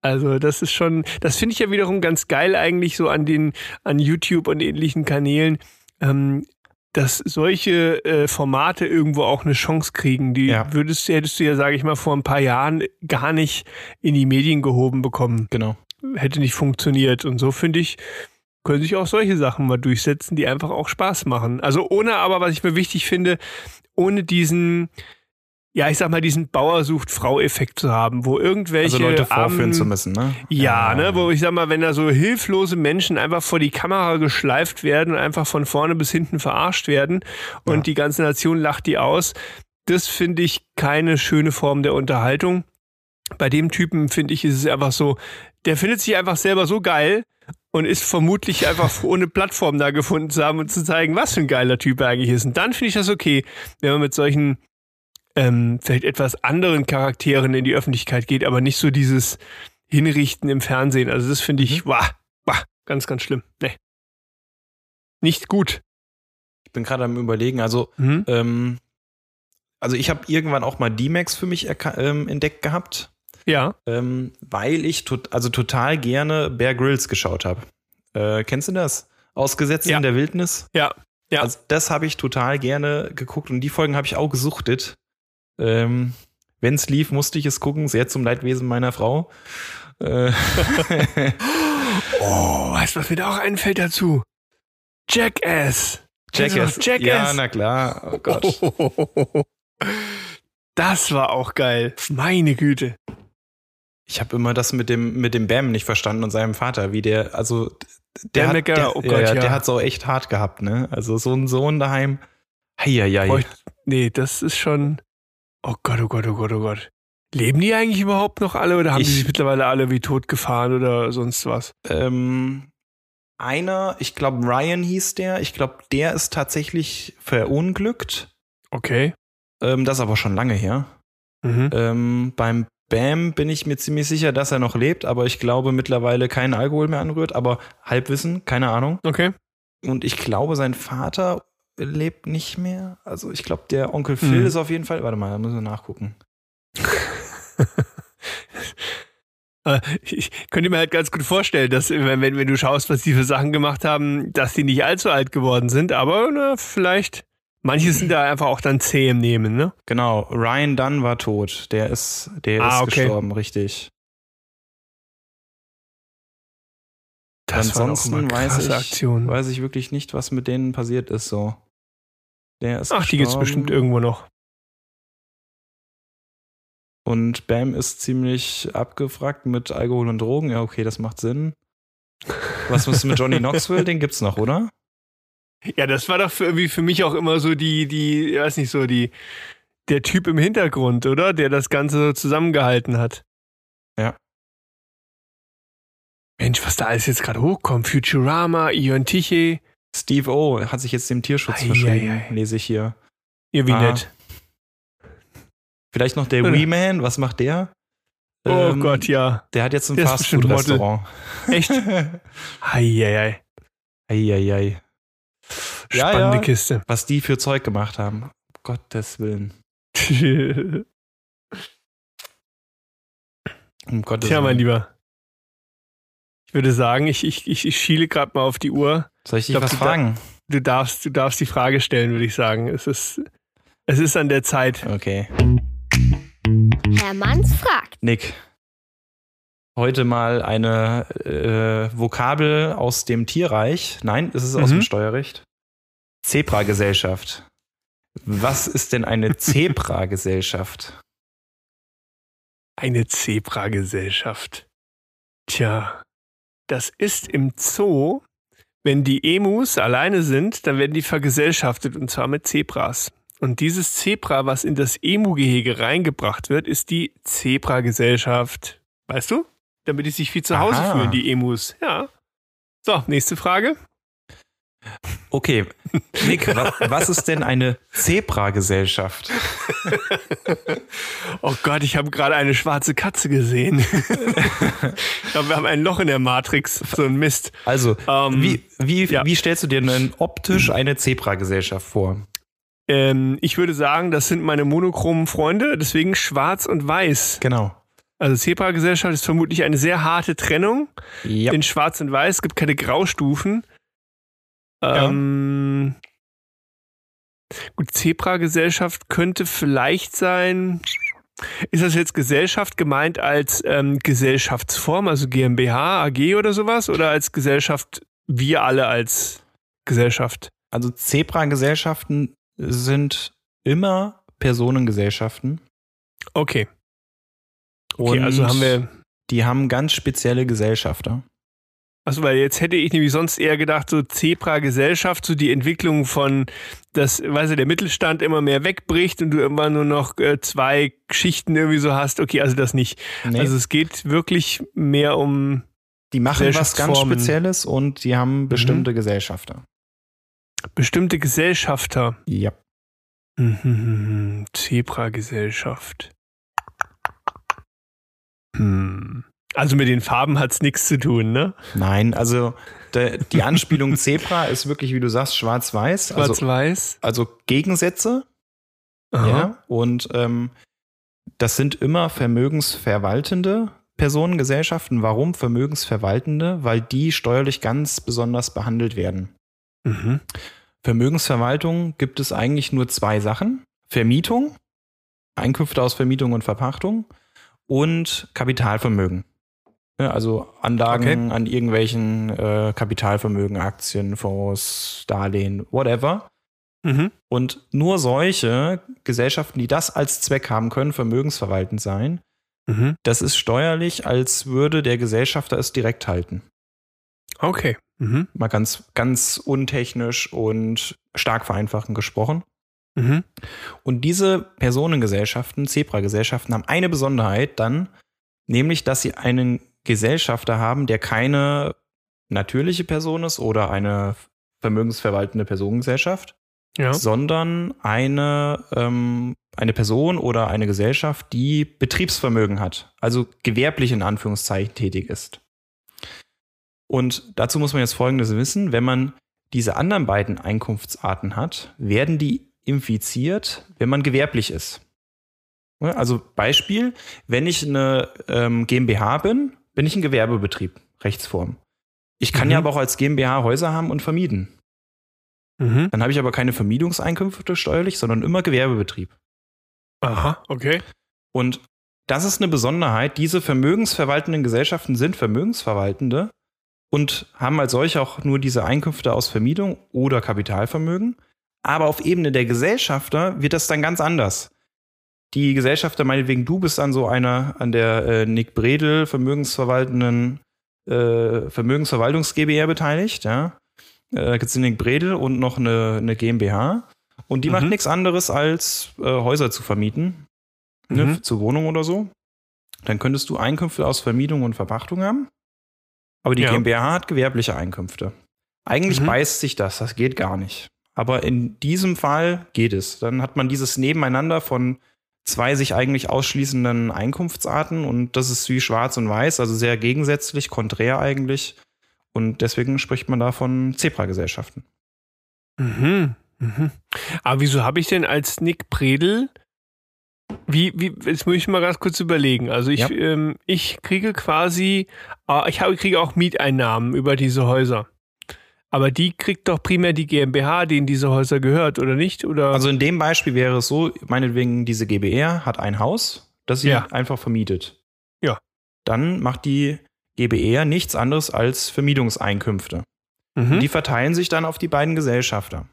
Also das ist schon, das finde ich ja wiederum ganz geil eigentlich so an den, an YouTube und ähnlichen Kanälen. Ähm, dass solche äh, Formate irgendwo auch eine Chance kriegen. Die ja. würdest, hättest du ja, sage ich mal, vor ein paar Jahren gar nicht in die Medien gehoben bekommen. Genau. Hätte nicht funktioniert. Und so finde ich, können sich auch solche Sachen mal durchsetzen, die einfach auch Spaß machen. Also ohne aber, was ich mir wichtig finde, ohne diesen, ja, ich sag mal, diesen Bauer sucht Frau-Effekt zu haben, wo irgendwelche. Also Leute vorführen armen, zu müssen, ne? Ja, ja, ne, wo ich sag mal, wenn da so hilflose Menschen einfach vor die Kamera geschleift werden und einfach von vorne bis hinten verarscht werden und ja. die ganze Nation lacht die aus, das finde ich keine schöne Form der Unterhaltung. Bei dem Typen finde ich, ist es einfach so, der findet sich einfach selber so geil und ist vermutlich einfach froh, eine Plattform da gefunden zu haben und zu zeigen, was für ein geiler Typ er eigentlich ist. Und dann finde ich das okay, wenn man mit solchen ähm, vielleicht etwas anderen Charakteren in die Öffentlichkeit geht, aber nicht so dieses Hinrichten im Fernsehen. Also das finde ich, mhm. wah, wah, ganz, ganz schlimm. Nee. Nicht gut. Ich bin gerade am überlegen, also, mhm. ähm, also ich habe irgendwann auch mal D-Max für mich ähm, entdeckt gehabt. Ja. Ähm, weil ich tot, also total gerne Bear Grylls geschaut habe. Äh, kennst du das? Ausgesetzt ja. in der Wildnis? Ja. Ja. Also das habe ich total gerne geguckt und die Folgen habe ich auch gesuchtet. Ähm, Wenn es lief, musste ich es gucken, sehr zum Leidwesen meiner Frau. Äh oh, weißt du, was mir da auch einfällt dazu? Jackass. Jackass. Jackass. Ja, na klar. Oh Gott. Das war auch geil. Meine Güte. Ich habe immer das mit dem mit dem Bam nicht verstanden und seinem Vater, wie der also der, hat, der, oh Gott, ja, ja. der hat so echt hart gehabt, ne? Also so ein Sohn daheim. Heieiei. Nee, das ist schon Oh Gott, oh Gott, oh Gott, oh Gott. Leben die eigentlich überhaupt noch alle oder haben ich, die sich mittlerweile alle wie tot gefahren oder sonst was? Ähm, einer, ich glaube Ryan hieß der, ich glaube, der ist tatsächlich verunglückt. Okay. Ähm, das ist aber schon lange her. Mhm. Ähm, beim Bam bin ich mir ziemlich sicher, dass er noch lebt, aber ich glaube mittlerweile keinen Alkohol mehr anrührt, aber Halbwissen, keine Ahnung. Okay. Und ich glaube, sein Vater lebt nicht mehr. Also ich glaube, der Onkel Phil mhm. ist auf jeden Fall. Warte mal, da müssen wir nachgucken. Äh, ich könnte mir halt ganz gut vorstellen, dass wenn, wenn du schaust, was die für Sachen gemacht haben, dass die nicht allzu alt geworden sind, aber na, vielleicht. Manche sind da einfach auch dann zäh im Nehmen, ne? Genau, Ryan Dunn war tot. Der ist, der ah, ist okay. gestorben, richtig. Das Ansonsten weiß ich, Aktion. weiß ich wirklich nicht, was mit denen passiert ist so. Der ist Ach, gestorben. die gibt's bestimmt irgendwo noch. Und Bam ist ziemlich abgefragt mit Alkohol und Drogen. Ja, okay, das macht Sinn. Was ist mit Johnny Knoxville? Den gibt's noch, oder? Ja, das war doch für, irgendwie für mich auch immer so die, die, ich weiß nicht, so die, der Typ im Hintergrund, oder? Der das Ganze so zusammengehalten hat. Ja. Mensch, was da alles jetzt gerade hochkommt. Futurama, Ion Tichy. Steve O hat sich jetzt dem Tierschutz verschrieben, lese ich hier. Ihr wie ah. nett. Vielleicht noch der Wee Man, was macht der? Oh ähm, Gott, ja. Der hat jetzt ein Fastfood-Restaurant. Echt? Eieiei. Eieiei. Spannende ja, Kiste. Was die für Zeug gemacht haben. Um Gottes Willen. um Gottes Tja, Willen. mein Lieber. Ich würde sagen, ich, ich, ich schiele gerade mal auf die Uhr. Soll ich dich ich was fragen? Du, darfst, du darfst die Frage stellen, würde ich sagen. Es ist, es ist an der Zeit. Okay. Herr Manns fragt. Nick, heute mal eine äh, Vokabel aus dem Tierreich. Nein, es ist aus Mhm. dem Steuerrecht. Zebra-Gesellschaft. Was ist denn eine Zebra-Gesellschaft? Eine Zebragesellschaft. Tja, das ist im Zoo, wenn die Emus alleine sind, dann werden die vergesellschaftet und zwar mit Zebras. Und dieses Zebra, was in das Emu-Gehege reingebracht wird, ist die Zebragesellschaft. Weißt du? Damit die sich viel zu Hause Aha. fühlen, die Emus. Ja. So, nächste Frage. Okay, Nick, wa was ist denn eine Zebra-Gesellschaft? Oh Gott, ich habe gerade eine schwarze Katze gesehen. ich glaube, wir haben ein Loch in der Matrix. So ein Mist. Also, Ähm, wie, wie, ja. wie stellst du dir denn optisch eine Zebra-Gesellschaft vor? Ähm, ich würde sagen, das sind meine monochromen Freunde, deswegen schwarz und weiß. Genau. Also Zebra-Gesellschaft ist vermutlich eine sehr harte Trennung Ja. in schwarz und weiß. Es gibt keine Graustufen. Ähm, gut, Zebra-Gesellschaft könnte vielleicht sein. Ist das jetzt Gesellschaft gemeint als ähm, Gesellschaftsform, also GmbH, AG oder sowas? Oder als Gesellschaft, wir alle als Gesellschaft? Also Zebra-Gesellschaften sind immer Personengesellschaften. Okay. Okay, Und also haben wir. Die haben ganz spezielle Gesellschafter. Also, weil jetzt hätte ich nämlich sonst eher gedacht, so Zebra-Gesellschaft, so die Entwicklung von, dass, weiß ich, der Mittelstand immer mehr wegbricht und du irgendwann nur noch äh, zwei Schichten irgendwie so hast. Okay, also das nicht. Nee, Also es geht wirklich mehr um die machen was ganz. Spezielles und die haben bestimmte Gesellschafter. bestimmte Gesellschafter. Ja. Mhm, Zebra-Gesellschaft. Hm. Also mit den Farben hat's nichts zu tun, ne? Nein, also der, die Anspielung Zebra ist wirklich, wie du sagst, schwarz-weiß. Also, Schwarz-Weiß. also Gegensätze. Aha. Ja. Und ähm, das sind immer vermögensverwaltende Personengesellschaften. Warum Vermögensverwaltende? Weil die steuerlich ganz besonders behandelt werden. Mhm. Vermögensverwaltung gibt es eigentlich nur zwei Sachen. Vermietung, Einkünfte aus Vermietung und Verpachtung und Kapitalvermögen. Ja, also Anlagen an irgendwelchen äh, Kapitalvermögen, Aktien, Fonds, Darlehen, whatever. Mhm. Und nur solche Gesellschaften, die das als Zweck haben, können vermögensverwaltend sein. Mhm. Das ist steuerlich, als würde der Gesellschafter es direkt halten. Okay. Mhm. Mal ganz, ganz untechnisch und stark vereinfachend gesprochen. Mhm. Und diese Personengesellschaften, Zebra-Gesellschaften, haben eine Besonderheit dann, nämlich, dass sie einen Gesellschafter haben, der keine natürliche Person ist oder eine vermögensverwaltende Personengesellschaft, Ja. sondern eine, ähm, eine Person oder eine Gesellschaft, die Betriebsvermögen hat, also gewerblich in Anführungszeichen tätig ist. Und dazu muss man jetzt Folgendes wissen, wenn man diese anderen beiden Einkunftsarten hat, werden die infiziert, wenn man gewerblich ist. Also Beispiel, wenn ich eine ähm, GmbH bin, bin ich ein Gewerbebetrieb, Rechtsform. Ich kann Mhm. ja aber auch als GmbH Häuser haben und vermieten. Mhm. Dann habe ich aber keine Vermietungseinkünfte steuerlich, sondern immer Gewerbebetrieb. Aha, okay. Und das ist eine Besonderheit. Diese vermögensverwaltenden Gesellschaften sind Vermögensverwaltende und haben als solche auch nur diese Einkünfte aus Vermietung oder Kapitalvermögen. Aber auf Ebene der Gesellschafter wird das dann ganz anders. Die Gesellschafter, meinetwegen, du bist an so einer, an der äh, Nick Bredel vermögensverwaltenden äh, Vermögensverwaltungs GbR beteiligt, ja. Äh, Da gibt es Nick Bredel und noch eine, eine GmbH. Und die Mhm. macht nichts anderes, als äh, Häuser zu vermieten ne, Mhm. zur Wohnung oder so, dann könntest du Einkünfte aus Vermietung und Verpachtung haben. Aber die Ja. GmbH hat gewerbliche Einkünfte. Eigentlich Mhm. beißt sich das, das geht gar nicht. Aber in diesem Fall geht es. Dann hat man dieses Nebeneinander von zwei sich eigentlich ausschließenden Einkunftsarten und das ist wie schwarz und weiß, also sehr gegensätzlich, konträr eigentlich. Und deswegen spricht man da von Zebra-Gesellschaften. Mhm. Mhm. Aber wieso habe ich denn als Nick Predel, wie, wie, jetzt muss ich mal ganz kurz überlegen. Also ich, Ja. ähm, ich kriege quasi, äh, ich habe, kriege auch Mieteinnahmen über diese Häuser. Aber die kriegt doch primär die GmbH, denen diese Häuser gehört, oder nicht? Oder? Also in dem Beispiel wäre es so, meinetwegen diese GBR hat ein Haus, das sie Ja. einfach vermietet. Ja. dann macht die GBR nichts anderes als Vermietungseinkünfte. Mhm. Die verteilen sich dann auf die beiden Gesellschafter.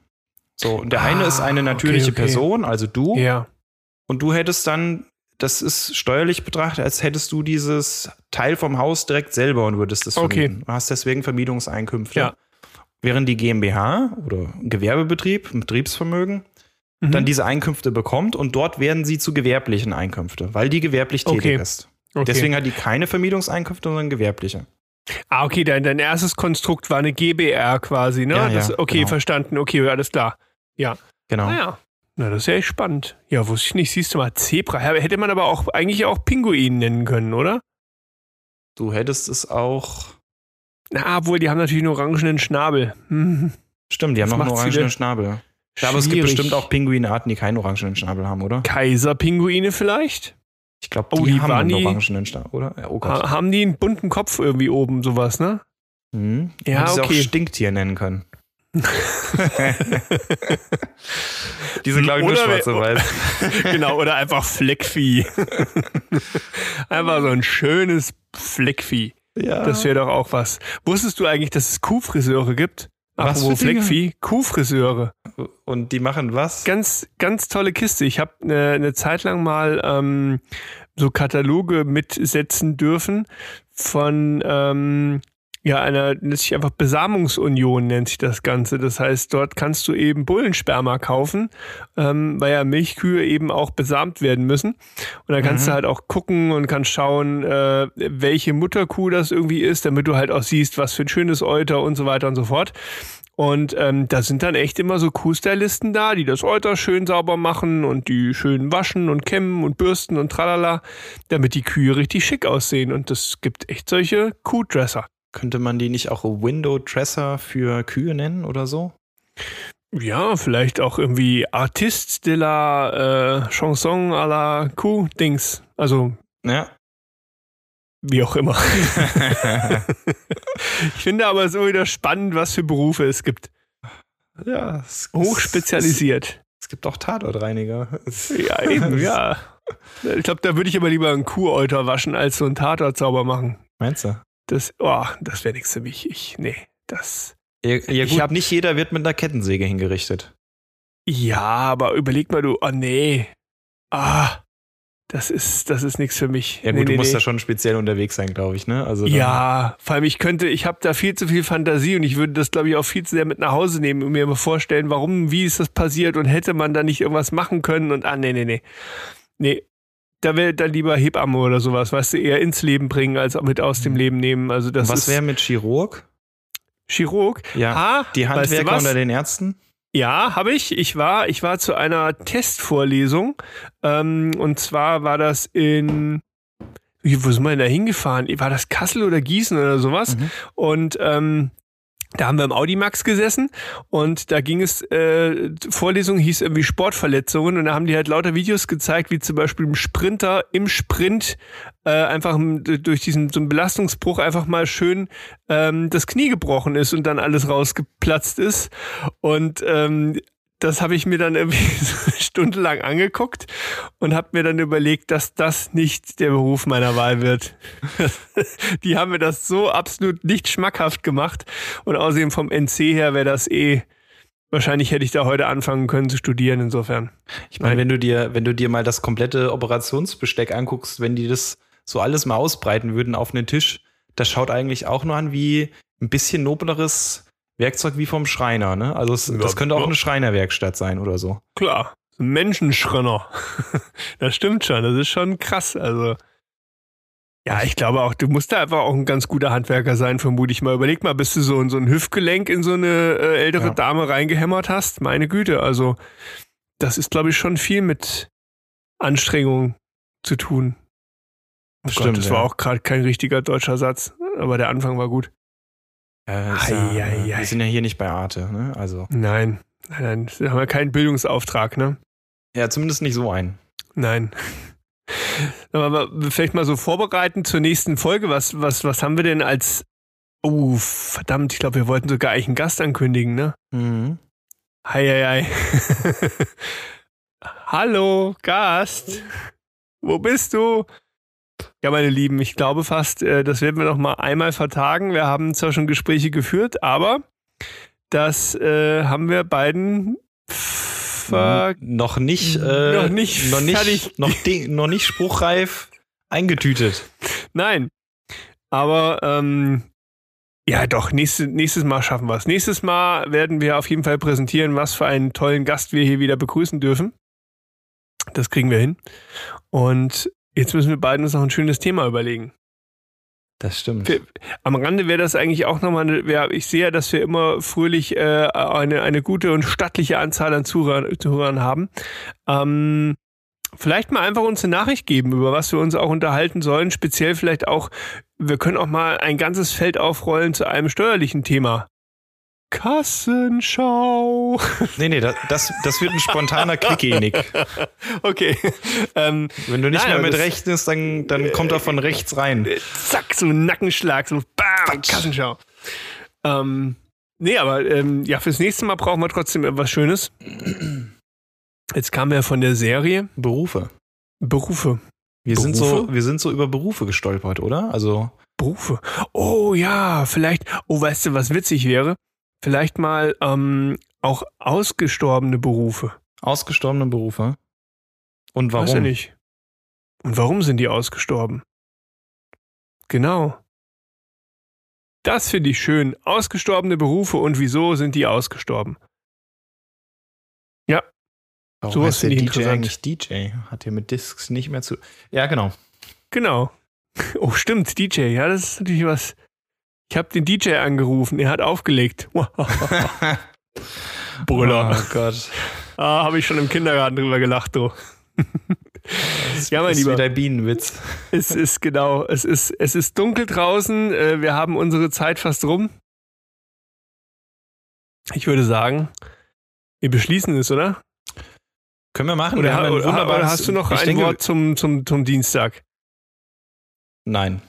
So, und der Ah, eine ist eine natürliche okay, okay. Person, also du, ja. und du hättest dann, das ist steuerlich betrachtet, als hättest du dieses Teil vom Haus direkt selber und würdest es Okay. vermieten. Du hast deswegen Vermietungseinkünfte. Ja. Während die GmbH oder Gewerbebetrieb, Betriebsvermögen, Mhm. dann diese Einkünfte bekommt und dort werden sie zu gewerblichen Einkünfte, weil die gewerblich tätig Okay. ist. okay. Deswegen hat die keine Vermietungseinkünfte, sondern gewerbliche. Ah, okay, dein, dein erstes Konstrukt war eine GBR quasi, ne? Ja, ja, das, okay, genau. verstanden. Okay, alles klar. Genau. Ah ja. Na, das ist ja echt spannend. Ja, wusste ich nicht. Siehst du mal, Zebra. Hätte man aber auch eigentlich auch Pinguin nennen können, oder? Du hättest es auch. Na, obwohl, die haben natürlich einen orangenen Schnabel. Hm. Stimmt, die haben Das noch einen orangenen Schnabel. Ja, aber es gibt bestimmt auch Pinguinarten, die keinen orangenen Schnabel haben, oder? Kaiserpinguine vielleicht? Ich glaube, Oh, die, die haben einen die- orangenen Schnabel, oder? Ja, oh Gott. Ha haben die einen bunten Kopf irgendwie oben, sowas, ne? Hm. Ja, Hätte sie okay. auch Stinktier nennen können. die sind, glaube ich, nur schwarz und weiß. genau, oder einfach Fleckvieh. einfach so ein schönes Fleckvieh. Ja. Das wäre doch auch was. Wusstest du eigentlich, dass es Kuhfriseure gibt? Was Apropos? Fleckvieh, Kuhfriseure. und die machen was? Ganz, ganz tolle Kiste. Ich habe eine eine Zeit lang mal ähm, so Kataloge mitsetzen dürfen von ähm, ja einer nennt sich einfach Besamungsunion nennt sich das Ganze. Das heißt, dort kannst du eben Bullensperma kaufen, ähm, weil ja Milchkühe eben auch besamt werden müssen. Und dann kannst Mhm. du halt auch gucken und kannst schauen, äh, welche Mutterkuh das irgendwie ist, damit du halt auch siehst, was für ein schönes Euter und so weiter und so fort. Und ähm, da sind dann echt immer so Kuhstylisten da, die das Euter schön sauber machen und die schön waschen und kämmen und bürsten und tralala, damit die Kühe richtig schick aussehen. Und das gibt echt solche Kuhdresser. Könnte man die nicht auch Window Dresser für Kühe nennen oder so? Ja, vielleicht auch irgendwie Artist de la äh, Chanson à la Kuh-Dings. Also, Ja. wie auch immer. ich finde aber so wieder spannend, was für Berufe es gibt. ja. Es, Hochspezialisiert. Es, es gibt auch Tatortreiniger. Ja, eben, ja. Ich glaube, da würde ich aber lieber einen Kuhäuter waschen, als so einen Tatort sauber machen. Meinst du? Das, oh, das wäre nichts für mich. Ich, nee, das. Ja, ja Ich gut, hab- nicht jeder wird mit einer Kettensäge hingerichtet. Ja, aber überleg mal, du, oh nee. Ah, das ist, das ist nichts für mich. Ja gut, nee, du nee, musst nee. da schon speziell unterwegs sein, glaube ich, ne? Also Ja, vor allem ich könnte, ich habe da viel zu viel Fantasie und ich würde das, glaube ich, auch viel zu sehr mit nach Hause nehmen und mir mal vorstellen, warum, wie ist das passiert und hätte man da nicht irgendwas machen können und ah, nee, nee, nee. Nee, da wäre dann lieber Hebamme oder sowas, weißt du, eher ins Leben bringen, als auch mit aus dem Leben nehmen. Also das Was wäre mit Chirurg? Chirurg. Ja. Ha, Die weißt du Handwerker was? unter den Ärzten? Ja, habe ich. Ich war, ich war zu einer Testvorlesung. Ähm, und zwar war das in. Wo sind wir denn da hingefahren? War das Kassel oder Gießen oder sowas? Mhm. Und ähm, da haben wir im Audimax gesessen und da ging es, äh, Vorlesung hieß irgendwie Sportverletzungen und da haben die halt lauter Videos gezeigt, wie zum Beispiel ein Sprinter im Sprint äh, einfach durch diesen so einen Belastungsbruch einfach mal schön ähm, das Knie gebrochen ist und dann alles rausgeplatzt ist. Und ähm, das habe ich mir dann irgendwie so stundenlang angeguckt und habe mir dann überlegt, dass das nicht der Beruf meiner Wahl wird. Die haben mir das so absolut nicht schmackhaft gemacht und außerdem vom NC her wäre das eh wahrscheinlich hätte ich da heute anfangen können zu studieren insofern. Ich meine, wenn du dir, wenn du dir mal das komplette Operationsbesteck anguckst, wenn die das so alles mal ausbreiten würden auf einen Tisch, das schaut eigentlich auch nur an wie ein bisschen nobleres Werkzeug wie vom Schreiner, ne? Also es, Ja, das könnte auch ja. eine Schreinerwerkstatt sein oder so. Klar, ein Menschenschrönner. das stimmt schon, das ist schon krass. Also ja, ich glaube auch, du musst da einfach auch ein ganz guter Handwerker sein, vermute ich mal. Überleg mal, bis du so, ein- so ein Hüftgelenk in so eine äh, ältere Ja. Dame reingehämmert hast. Meine Güte, also das ist, glaube ich, schon viel mit Anstrengung zu tun. Oh Stimmt, Gott, das war ja. auch gerade kein richtiger deutscher Satz, aber der Anfang war gut. Äh, ist ja, Ei, ei, äh, ei. wir sind ja hier nicht bei Arte, ne? Also. Nein, nein, nein, da haben wir keinen Bildungsauftrag, ne? Ja, zumindest nicht so ein. Nein. Aber vielleicht mal so vorbereiten zur nächsten Folge. Was, was, was haben wir denn als. Oh, verdammt, ich glaube, wir wollten sogar eigentlich einen Gast ankündigen, ne? Mhm. Hei, hei, hei. Hallo, Gast. Wo bist du? Ja, meine Lieben, ich glaube fast, äh, das werden wir noch mal einmal vertagen. Wir haben zwar schon Gespräche geführt, aber das äh, haben wir beiden ver noch nicht, äh, noch nicht, noch nicht, noch, noch nicht spruchreif eingetütet. Nein. Aber ähm, ja, doch, nächstes, nächstes Mal schaffen wir es. Nächstes Mal werden wir auf jeden Fall präsentieren, was für einen tollen Gast wir hier wieder begrüßen dürfen. Das kriegen wir hin. Und jetzt müssen wir beiden uns noch ein schönes Thema überlegen. Das stimmt. Wir- Am Rande wäre das eigentlich auch nochmal, eine, wär, ich sehe ja, dass wir immer fröhlich äh, eine, eine gute und stattliche Anzahl an Zuhörern, Zuhörern haben. Ähm, vielleicht mal einfach uns eine Nachricht geben, über was wir uns auch unterhalten sollen. Speziell vielleicht auch, wir können auch mal ein ganzes Feld aufrollen zu einem steuerlichen Thema. Kassenschau. Nee, nee, das, das, das wird ein spontaner Quickie-Nick. Okay. Ähm, Wenn du nicht Nein, mehr mit rechnest, dann, dann kommt er von rechts rein. zack, so ein Nackenschlag, so bam, Kassenschau. Ähm, nee, aber ähm, ja, fürs nächste Mal brauchen wir trotzdem etwas Schönes. Jetzt kam ja von der Serie Berufe. Berufe. Wir sind, so, Berufe? wir sind so über Berufe gestolpert, oder? Also, Berufe. Oh ja, vielleicht, oh, weißt du, was witzig wäre? Vielleicht mal ähm, auch ausgestorbene Berufe. ausgestorbene Berufe. Und Weiß ja warum? nicht. Und warum sind die ausgestorben? Genau. Das finde ich schön. Ausgestorbene Berufe und wieso sind die ausgestorben? Warum Sowas heißt der finde ich DJ interessant. eigentlich DJ? Hat ja mit Discs nicht mehr zu. Ja, genau. Genau. Oh, stimmt, DJ. Ja, das ist natürlich was. Ich habe den DJ angerufen, er hat aufgelegt. Brüller. Oh Gott. Ah, habe ich schon im Kindergarten drüber gelacht, du. ja, mein Das ist Lieber. der Bienenwitz. Es ist genau, es ist, es ist dunkel draußen, äh, wir haben unsere Zeit fast rum. Ich würde sagen, wir beschließen es, oder? Können wir machen. Oder, wir haben ein oder, hast du noch ein denke, Wort zum, zum, zum Dienstag? Nein.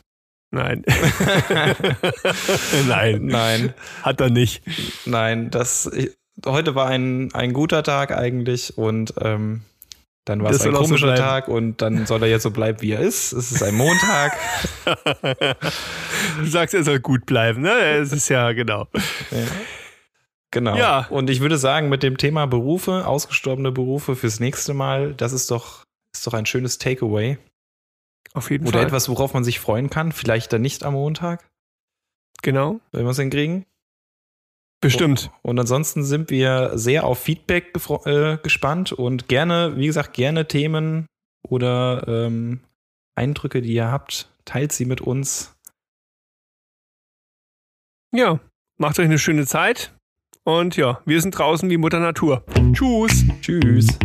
Nein. Nein, Nein. hat er nicht. Nein. Das, ich, heute war ein, ein guter Tag eigentlich und ähm, dann war Das es ein so komischer bleiben. Tag und dann soll er jetzt so bleiben, wie er ist. Es ist ein Montag. Du sagst, er soll gut bleiben, ne? Es ist ja genau. Ja. Genau. Ja. Und ich würde sagen, mit dem Thema Berufe, ausgestorbene Berufe fürs nächste Mal, das ist doch, ist doch ein schönes Takeaway. Auf jeden Oder Fall. etwas, worauf man sich freuen kann. Vielleicht dann nicht am Montag, Genau. wenn wir es hinkriegen. Bestimmt. Und ansonsten sind wir sehr auf Feedback äh, gespannt und gerne, wie gesagt, gerne Themen oder ähm, Eindrücke, die ihr habt, teilt sie mit uns. Ja. Macht euch eine schöne Zeit. Und ja, wir sind draußen wie Mutter Natur. Tschüss. Tschüss.